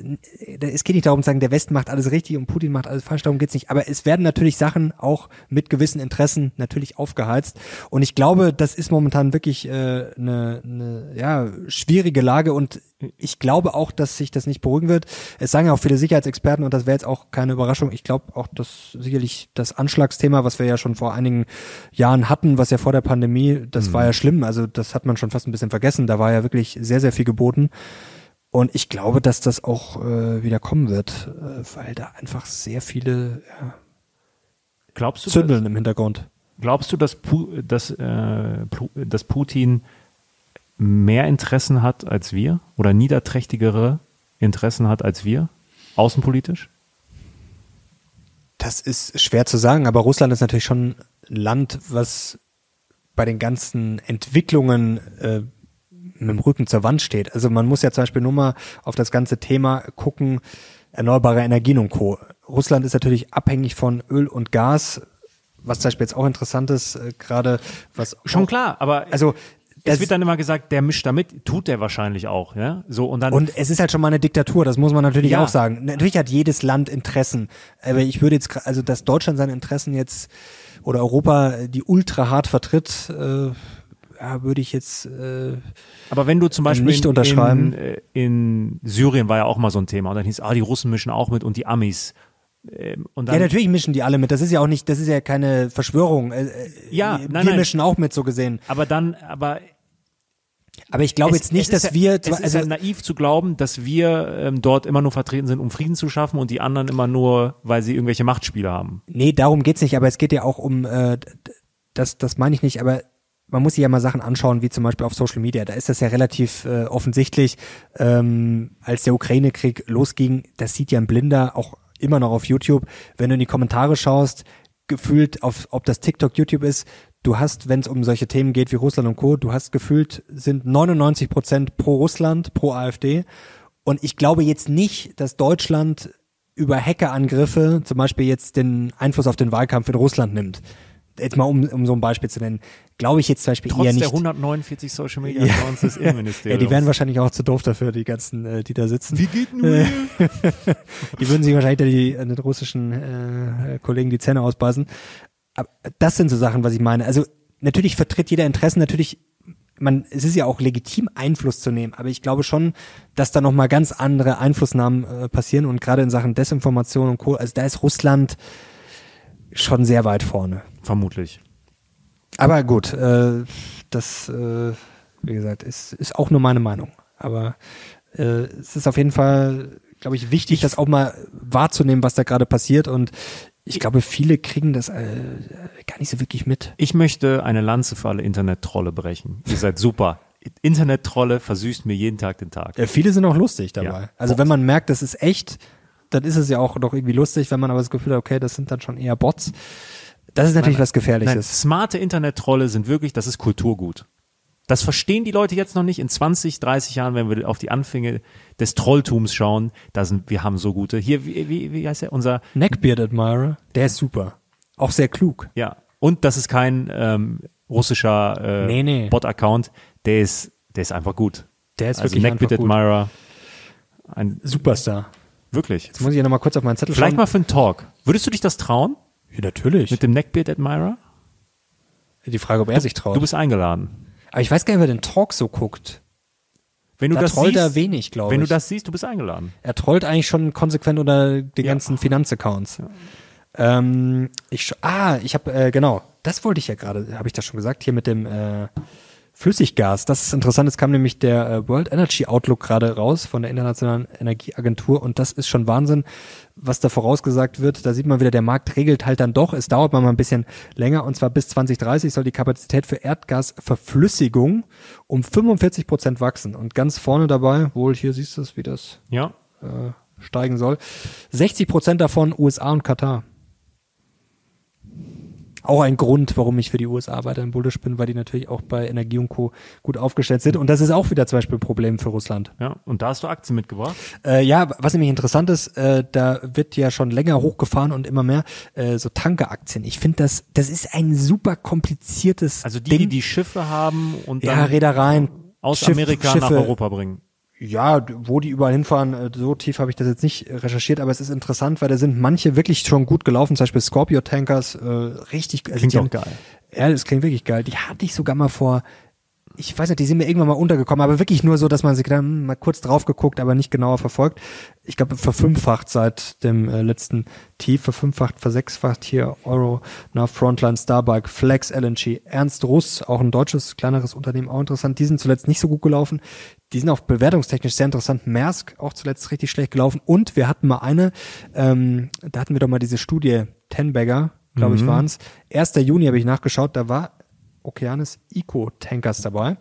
es geht nicht darum zu sagen, der Westen macht alles richtig und Putin macht alles falsch, darum geht's nicht. Aber es werden natürlich Sachen auch mit gewissen Interessen natürlich aufgeheizt. Und ich glaube, das ist momentan wirklich äh, eine, eine ja, schwierige Lage und ich glaube auch, dass sich das nicht beruhigen wird. Es sagen ja auch viele Sicherheitsexperten und das wäre jetzt auch keine Überraschung. Ich glaube auch, dass sicherlich das Anschlagsthema, was wir ja schon vor einigen Jahren hatten, was ja vor der Pandemie, das mhm. war ja schlimm. Also das hat man schon fast ein bisschen vergessen. Da war ja wirklich sehr, sehr viel geboten. Und ich glaube, dass das auch äh, wieder kommen wird, äh, weil da einfach sehr viele ja, glaubst du Zündeln das, im Hintergrund. Glaubst du, dass, Pu dass, äh, dass Putin mehr Interessen hat als wir oder niederträchtigere Interessen hat als wir, außenpolitisch? Das ist schwer zu sagen, aber Russland ist natürlich schon ein Land, was bei den ganzen Entwicklungen äh, mit dem Rücken zur Wand steht. Also man muss ja zum Beispiel nur mal auf das ganze Thema gucken, erneuerbare Energien und Co. Russland ist natürlich abhängig von Öl und Gas, was zum Beispiel jetzt auch interessant ist, äh, gerade was schon auch, klar, aber also es wird dann immer gesagt, der mischt damit, tut der wahrscheinlich auch, ja. So und dann. Und es ist halt schon mal eine Diktatur, das muss man natürlich ja. auch sagen. Natürlich hat jedes Land Interessen, aber ich würde jetzt, also dass Deutschland seine Interessen jetzt oder Europa die ultra hart vertritt, äh, ja, würde ich jetzt. Äh, aber wenn du zum Beispiel nicht in, unterschreiben. In, äh, in Syrien war ja auch mal so ein Thema und dann hieß, ah, die Russen mischen auch mit und die Amis. Ähm, und dann, ja, natürlich mischen die alle mit. Das ist ja auch nicht, das ist ja keine Verschwörung. Äh, äh ja, wir nein, nein. mischen auch mit, so gesehen. Aber dann, aber aber ich glaube jetzt nicht, dass ja, wir. Es also, ist ja naiv zu glauben, dass wir ähm, dort immer nur vertreten sind, um Frieden zu schaffen und die anderen immer nur, weil sie irgendwelche Machtspiele haben. Nee, darum geht's nicht. Aber es geht ja auch um, äh, das, das meine ich nicht. Aber man muss sich ja mal Sachen anschauen, wie zum Beispiel auf Social Media. Da ist das ja relativ äh, offensichtlich. Ähm, als der Ukraine-Krieg losging, das sieht ja ein Blinder auch immer noch auf YouTube. Wenn du in die Kommentare schaust, gefühlt, auf, ob das TikTok, YouTube ist, du hast, wenn es um solche Themen geht wie Russland und Co., du hast gefühlt, sind 99 Prozent pro Russland, pro AfD. Und ich glaube jetzt nicht, dass Deutschland über Hackerangriffe zum Beispiel jetzt den Einfluss auf den Wahlkampf in Russland nimmt. Jetzt mal um, um so ein Beispiel zu nennen, glaube ich jetzt zum Beispiel Trotz eher nicht. der 149 Social Media Accounts ja. des Innenministeriums. Ja, die wären wahrscheinlich auch zu doof dafür, die ganzen, äh, die da sitzen. Wie geht nur? die würden sich wahrscheinlich die, den russischen äh, Kollegen die Zähne ausbeißen. Aber das sind so Sachen, was ich meine. Also natürlich vertritt jeder Interessen, natürlich man, es ist ja auch legitim, Einfluss zu nehmen, aber ich glaube schon, dass da nochmal ganz andere Einflussnahmen äh, passieren und gerade in Sachen Desinformation und Co., also da ist Russland schon sehr weit vorne. Vermutlich. Aber gut, äh, das, äh, wie gesagt, ist, ist auch nur meine Meinung. Aber äh, es ist auf jeden Fall, glaube ich, wichtig, das auch mal wahrzunehmen, was da gerade passiert und ich glaube, viele kriegen das äh, gar nicht so wirklich mit. Ich möchte eine Lanze für alle Internet-Trolle brechen. Ihr seid super. Internet-Trolle versüßt mir jeden Tag den Tag. Ja, viele sind auch lustig dabei. Ja. Also wenn man merkt, das ist echt, dann ist es ja auch doch irgendwie lustig. Wenn man aber das Gefühl hat, okay, das sind dann schon eher Bots. Das ist natürlich nein, was Gefährliches. Nein, smarte Internet-Trolle sind wirklich, das ist Kulturgut. Das verstehen die Leute jetzt noch nicht. In 20, 30 Jahren, wenn wir auf die Anfänge des Trolltums schauen, da sind, wir haben so gute. Hier, wie, wie, wie heißt der? Unser Neckbeard Admirer. Der ist super. Auch sehr klug. Ja. Und das ist kein ähm, russischer äh, nee, nee. Bot-Account. Der ist, der ist einfach gut. Der ist also wirklich Neckbeard Admirer. Ein Superstar. Wirklich. Jetzt muss ich ja nochmal kurz auf meinen Zettel Vielleicht schauen. mal für einen Talk. Würdest du dich das trauen? Ja, natürlich. Mit dem Neckbeard Admirer? Die Frage, ob er du, sich traut. Du bist eingeladen. Aber ich weiß gar nicht, wer den Talk so guckt. Wenn du da das trollt siehst, er wenig, glaube ich. Wenn du das siehst, du bist eingeladen. Er trollt eigentlich schon konsequent unter die ja. ganzen Finanzaccounts. Ja. Ähm, ich, ah, ich habe, äh, genau, das wollte ich ja gerade, habe ich das schon gesagt, hier mit dem äh, Flüssiggas. Das ist interessant. Es kam nämlich der äh, World Energy Outlook gerade raus von der Internationalen Energieagentur und das ist schon Wahnsinn, was da vorausgesagt wird. Da sieht man wieder, der Markt regelt halt dann doch. Es dauert mal ein bisschen länger und zwar bis 2030 soll die Kapazität für Erdgasverflüssigung um 45 Prozent wachsen und ganz vorne dabei, wohl hier siehst du es, wie das ja. äh, steigen soll. 60 Prozent davon USA und Katar auch ein Grund, warum ich für die USA weiterhin bullisch bin, weil die natürlich auch bei Energie und Co. gut aufgestellt sind. Und das ist auch wieder zum Beispiel ein Problem für Russland. Ja, und da hast du Aktien mitgebracht? Äh, ja, was nämlich interessant ist, äh, da wird ja schon länger hochgefahren und immer mehr äh, so Tankeraktien. Ich finde das, das ist ein super kompliziertes Also die, Ding. die die Schiffe haben und dann ja, Reedereien, aus Schiff- Amerika nach Schiffe- Europa bringen. Ja, wo die überall hinfahren, äh, so tief habe ich das jetzt nicht äh, recherchiert, aber es ist interessant, weil da sind manche wirklich schon gut gelaufen, zum Beispiel Scorpio Tankers, äh, richtig, also Klingt auch geil. Ja, das klingt wirklich geil. Die hatte ich sogar mal vor, ich weiß nicht, die sind mir irgendwann mal untergekommen, aber wirklich nur so, dass man sich dann mal kurz drauf geguckt, aber nicht genauer verfolgt. Ich glaube, verfünffacht seit dem äh, letzten Tief, verfünffacht, versechsfacht hier Euro nach Frontline Starbike, Flex LNG, Ernst Russ, auch ein deutsches, kleineres Unternehmen, auch interessant. Die sind zuletzt nicht so gut gelaufen. Die sind auch bewertungstechnisch sehr interessant. Maersk auch zuletzt richtig schlecht gelaufen. Und wir hatten mal eine, ähm, da hatten wir doch mal diese Studie, Tenbagger, glaube ich, waren's. 1. Juni habe ich nachgeschaut, da war Okeanis Eco Tankers dabei.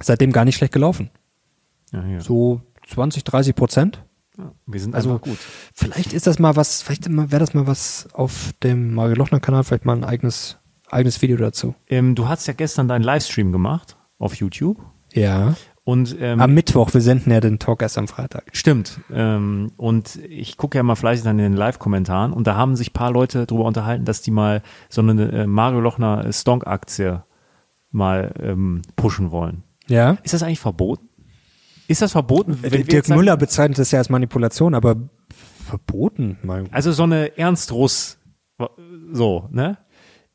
Seitdem gar nicht schlecht gelaufen. Ja, hier. So 20, 30 Prozent. Ja, wir sind Also gut. Vielleicht ist das mal was, vielleicht wäre das mal was auf dem Mario Lochner Kanal, vielleicht mal ein eigenes, eigenes Video dazu. Ähm, du hast ja gestern deinen Livestream gemacht auf YouTube. Ja. Und ähm, Am Mittwoch, wir senden ja den Talk erst am Freitag. Stimmt. Ähm, und ich gucke ja mal fleißig dann in den Live-Kommentaren und da haben sich paar Leute darüber unterhalten, dass die mal so eine äh, Mario Lochner Stonk-Aktie mal ähm, pushen wollen. Ja. Ist das eigentlich verboten? Ist das verboten? wenn wir Dirk sagen- Müller bezeichnet das ja als Manipulation, aber verboten. Mein Also so eine Ernst Russ, so, ne?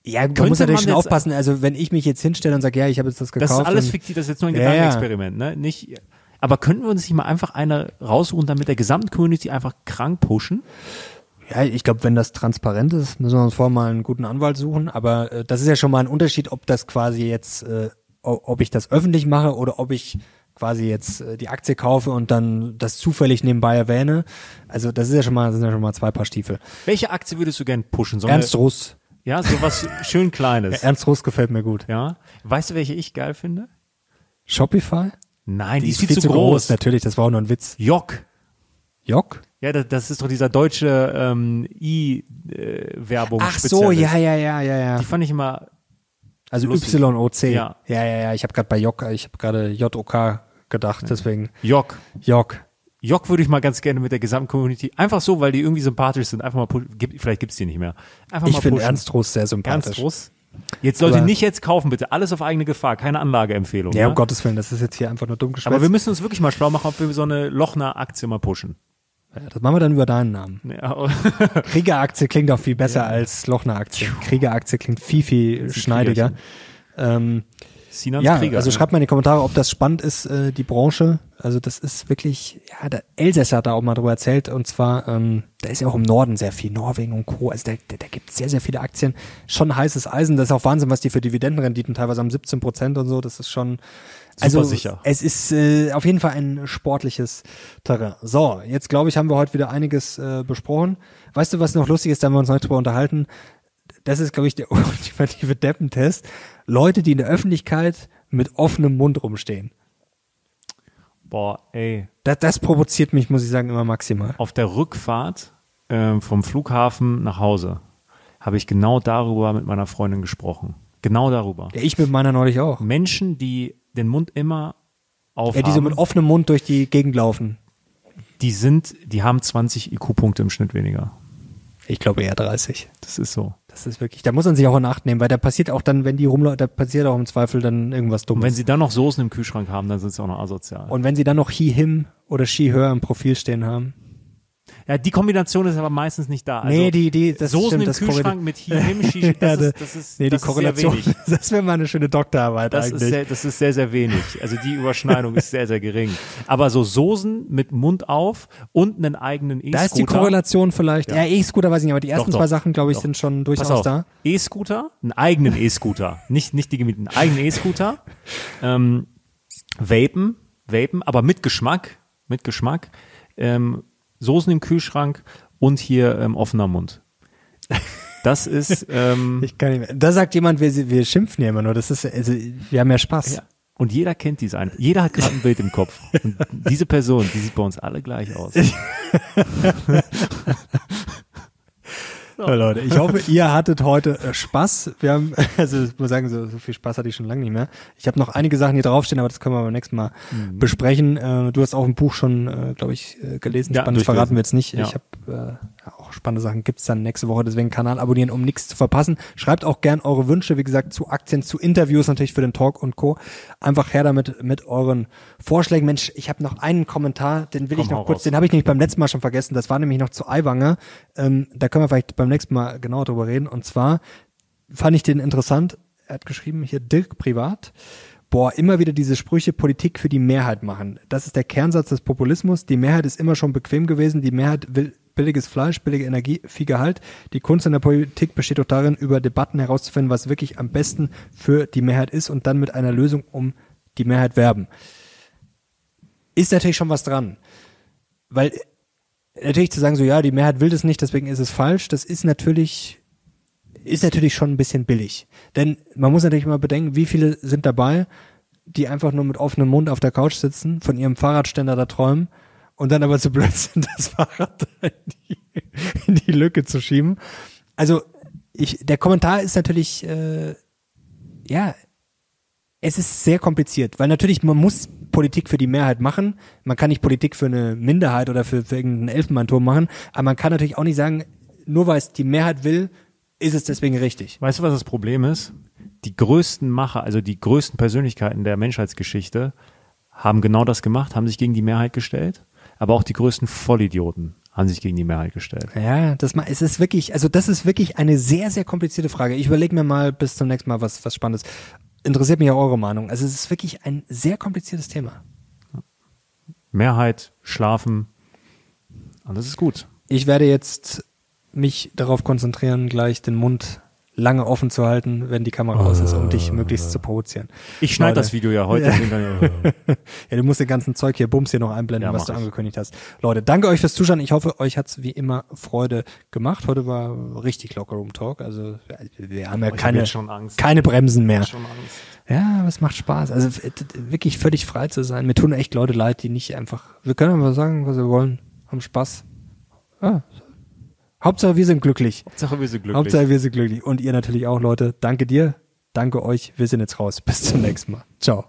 Ja, man Könnte muss natürlich schon aufpassen. Also wenn ich mich jetzt hinstelle und sage, ja, ich habe jetzt das gekauft. Das ist alles fiktiv, das ist jetzt nur ein Ja. Gedankenexperiment, ne? Nicht, aber könnten wir uns nicht mal einfach eine raussuchen, damit der Gesamtcommunity einfach krank pushen? Ja, ich glaube, wenn das transparent ist, müssen wir uns vorher mal einen guten Anwalt suchen. Aber äh, das ist ja schon mal ein Unterschied, ob das quasi jetzt, äh, ob ich das öffentlich mache oder ob ich quasi jetzt äh, die Aktie kaufe und dann das zufällig nebenbei erwähne. Also das ist ja schon mal, das sind ja schon mal zwei Paar Stiefel. Welche Aktie würdest du gern pushen? So Ernst Russ. Ja, sowas schön Kleines. Ernst Russ gefällt mir gut. Ja. Weißt du, welche ich geil finde? Shopify? Nein, die, ist viel, zu groß. Natürlich, das war auch nur ein Witz. Jock. Jock? Ja, das, das ist doch dieser deutsche ähm, I-Werbung. Ach so, ja, ja, ja, ja, ja. Die fand ich immer, Also. YOC. Ja. ja, ja, ja. Ich habe gerade bei Jock, ich habe gerade JOK gedacht, deswegen Jock. Jock. Jock würde ich mal ganz gerne mit der Gesamtcommunity, einfach so, weil die irgendwie sympathisch sind, einfach mal pushen. Gibt, vielleicht gibt's die nicht mehr. Einfach Ich finde. Ernst Russ sehr sympathisch. Ernst Russ. Jetzt Leute Aber- nicht jetzt kaufen, bitte. Alles auf eigene Gefahr, keine Anlageempfehlung. Ja, ne? um Gottes Willen, das ist jetzt hier einfach nur dumm geschwätzt. Aber wir müssen uns wirklich mal schlau machen, ob wir so eine Lochner-Aktie mal pushen. ja, das machen wir dann über deinen Namen. Ja, Kriegeraktie klingt auch viel besser als Lochner-Aktie. Kriegeraktie klingt viel, viel schneidiger. Ähm, Sinans ja, Krieger. also schreibt mal in die Kommentare, ob das spannend ist, äh, die Branche. Also das ist wirklich, ja, der Elsässer hat da auch mal drüber erzählt. Und zwar, ähm, da ist ja auch im Norden sehr viel, Norwegen und Co. Also da, da, da gibt es sehr, sehr viele Aktien. Schon heißes Eisen. Das ist auch Wahnsinn, was die für Dividendenrenditen teilweise haben 17 Prozent und so. Das ist schon, also sicher. es ist äh, auf jeden Fall ein sportliches Terrain. So, jetzt glaube ich, haben wir heute wieder einiges äh, besprochen. Weißt du, was noch lustig ist, da haben wir uns heute drüber unterhalten? Das ist, glaube ich, der ultimative Deppentest. Leute, die in der Öffentlichkeit mit offenem Mund rumstehen. Boah, ey. Das, das provoziert mich, muss ich sagen, immer maximal. Auf der Rückfahrt ähm, vom Flughafen nach Hause habe ich genau darüber mit meiner Freundin gesprochen. Genau darüber. Ja, ich mit meiner neulich auch. Menschen, die den Mund immer auf Ja, die so mit offenem Mund durch die Gegend laufen. die sind, die haben 20 IQ-Punkte im Schnitt weniger. Ich glaube eher 30. Das ist so. Das ist wirklich, da muss man sich auch in Acht nehmen, weil da passiert auch dann, wenn die rumlaufen, da passiert auch im Zweifel dann irgendwas Und wenn Dummes. sie dann noch Soßen im Kühlschrank haben, dann sind sie auch noch asozial. Und wenn sie dann noch He, Him oder She, Her im Profil stehen haben. Ja, die Kombination ist aber meistens nicht da. Also, nee, die, die, das Soßen stimmt, im das Kühlschrank mit Him, Shishi, das, Ja, ist, das ist, nee, die das sehr Korrelation, wenig. das wäre mal eine schöne Doktorarbeit Das eigentlich. ist, sehr, das ist sehr, sehr wenig. Also die Überschneidung ist sehr, sehr gering. Aber so Soßen mit Mund auf und einen eigenen E-Scooter. da ist die Korrelation vielleicht, ja, E-Scooter weiß ich nicht, aber die ersten doch. zwei Sachen, glaube ich, Doch. sind schon Pass durchaus auf, da. E-Scooter, einen eigenen E-Scooter. nicht, nicht die gemieteten, einen eigenen E-Scooter. Ähm, Vapen, Vapen, aber mit Geschmack, mit Geschmack. Ähm, Soßen im Kühlschrank und hier ähm, offener Mund. Das ist, ähm, Ich kann nicht mehr. Da sagt jemand, wir, wir schimpfen ja immer nur. Das ist, also, wir haben ja Spaß. Ja. Und jeder kennt diese eine. Jeder hat gerade ein Bild im Kopf. Und diese Person, die sieht bei uns alle gleich aus. Ja, Leute, ich hoffe, ihr hattet heute äh, Spaß. Wir haben, also ich muss sagen, so, so viel Spaß hatte ich schon lange nicht mehr. Ich habe noch einige Sachen hier draufstehen, aber das können wir beim nächsten Mal Mhm. besprechen. Äh, du hast auch ein Buch schon, äh, glaube ich, äh, gelesen. Ja, Spannend verraten wir jetzt nicht. Ja. Ich habe auch spannende Sachen gibt's dann nächste Woche. Deswegen Kanal abonnieren, um nichts zu verpassen. Schreibt auch gern eure Wünsche, wie gesagt, zu Aktien, zu Interviews natürlich für den Talk und Co. Einfach her damit mit euren Vorschlägen. Mensch, ich habe noch einen Kommentar, den will Komm, ich noch kurz, raus. den habe ich nämlich beim letzten Mal schon vergessen. Das war nämlich noch zu Aiwanger. Ähm, da können wir vielleicht beim nächsten Mal genauer drüber reden. Und zwar fand ich den interessant. Er hat geschrieben, hier Dirk privat. Boah, immer wieder diese Sprüche Politik für die Mehrheit machen. Das ist der Kernsatz des Populismus. Die Mehrheit ist immer schon bequem gewesen. Die Mehrheit will billiges Fleisch, billige Energie, viel Gehalt. Die Kunst in der Politik besteht doch darin, über Debatten herauszufinden, was wirklich am besten für die Mehrheit ist und dann mit einer Lösung um die Mehrheit werben. Ist natürlich schon was dran. Weil natürlich zu sagen, so ja, die Mehrheit will das nicht, deswegen ist es falsch, das ist natürlich ist natürlich schon ein bisschen billig. Denn man muss natürlich mal bedenken, wie viele sind dabei, die einfach nur mit offenem Mund auf der Couch sitzen, von ihrem Fahrradständer da träumen und dann aber zu blöd sind, das Fahrrad in die, in die Lücke zu schieben. Also ich, der Kommentar ist natürlich, äh, ja, es ist sehr kompliziert, weil natürlich man muss Politik für die Mehrheit machen. Man kann nicht Politik für eine Minderheit oder für, für irgendeinen Elfenbeinturm machen, aber man kann natürlich auch nicht sagen, nur weil es die Mehrheit will, ist es deswegen richtig. Weißt du, was das Problem ist? Die größten Macher, also die größten Persönlichkeiten der Menschheitsgeschichte, haben genau das gemacht, haben sich gegen die Mehrheit gestellt, aber auch die größten Vollidioten haben sich gegen die Mehrheit gestellt. Ja, das mal, es ist wirklich, also das ist wirklich eine sehr, sehr komplizierte Frage. Ich überlege mir mal bis zum nächsten Mal was, was Spannendes. Interessiert mich auch eure Meinung. Also es ist wirklich ein sehr kompliziertes Thema. Mehrheit, Schlafen, alles ist gut. Ich werde jetzt mich darauf konzentrieren, gleich den Mund lange offen zu halten, wenn die Kamera aus ist, um dich möglichst zu provozieren. Ich schneide das Video ja heute. Ja, du musst den ganzen Zeug hier, Bums hier noch einblenden, Ja, was du ich. angekündigt hast. Leute, danke euch fürs Zuschauen. Ich hoffe, euch hat's wie immer Freude gemacht. Heute war richtig locker Room Talk. Also wir haben ja ich hab keine, jetzt schon Angst. keine Bremsen mehr. Schon Angst. Ja, aber es macht Spaß. Also wirklich völlig frei zu sein. Mir tun echt Leute leid, die nicht einfach. Wir können einfach sagen, was wir wollen. Haben Spaß. Ja. Hauptsache wir sind glücklich. Hauptsache wir sind glücklich. Hauptsache wir sind glücklich. Und ihr natürlich auch, Leute. Danke dir. Danke euch. Wir sind jetzt raus. Bis zum nächsten Mal. Ciao.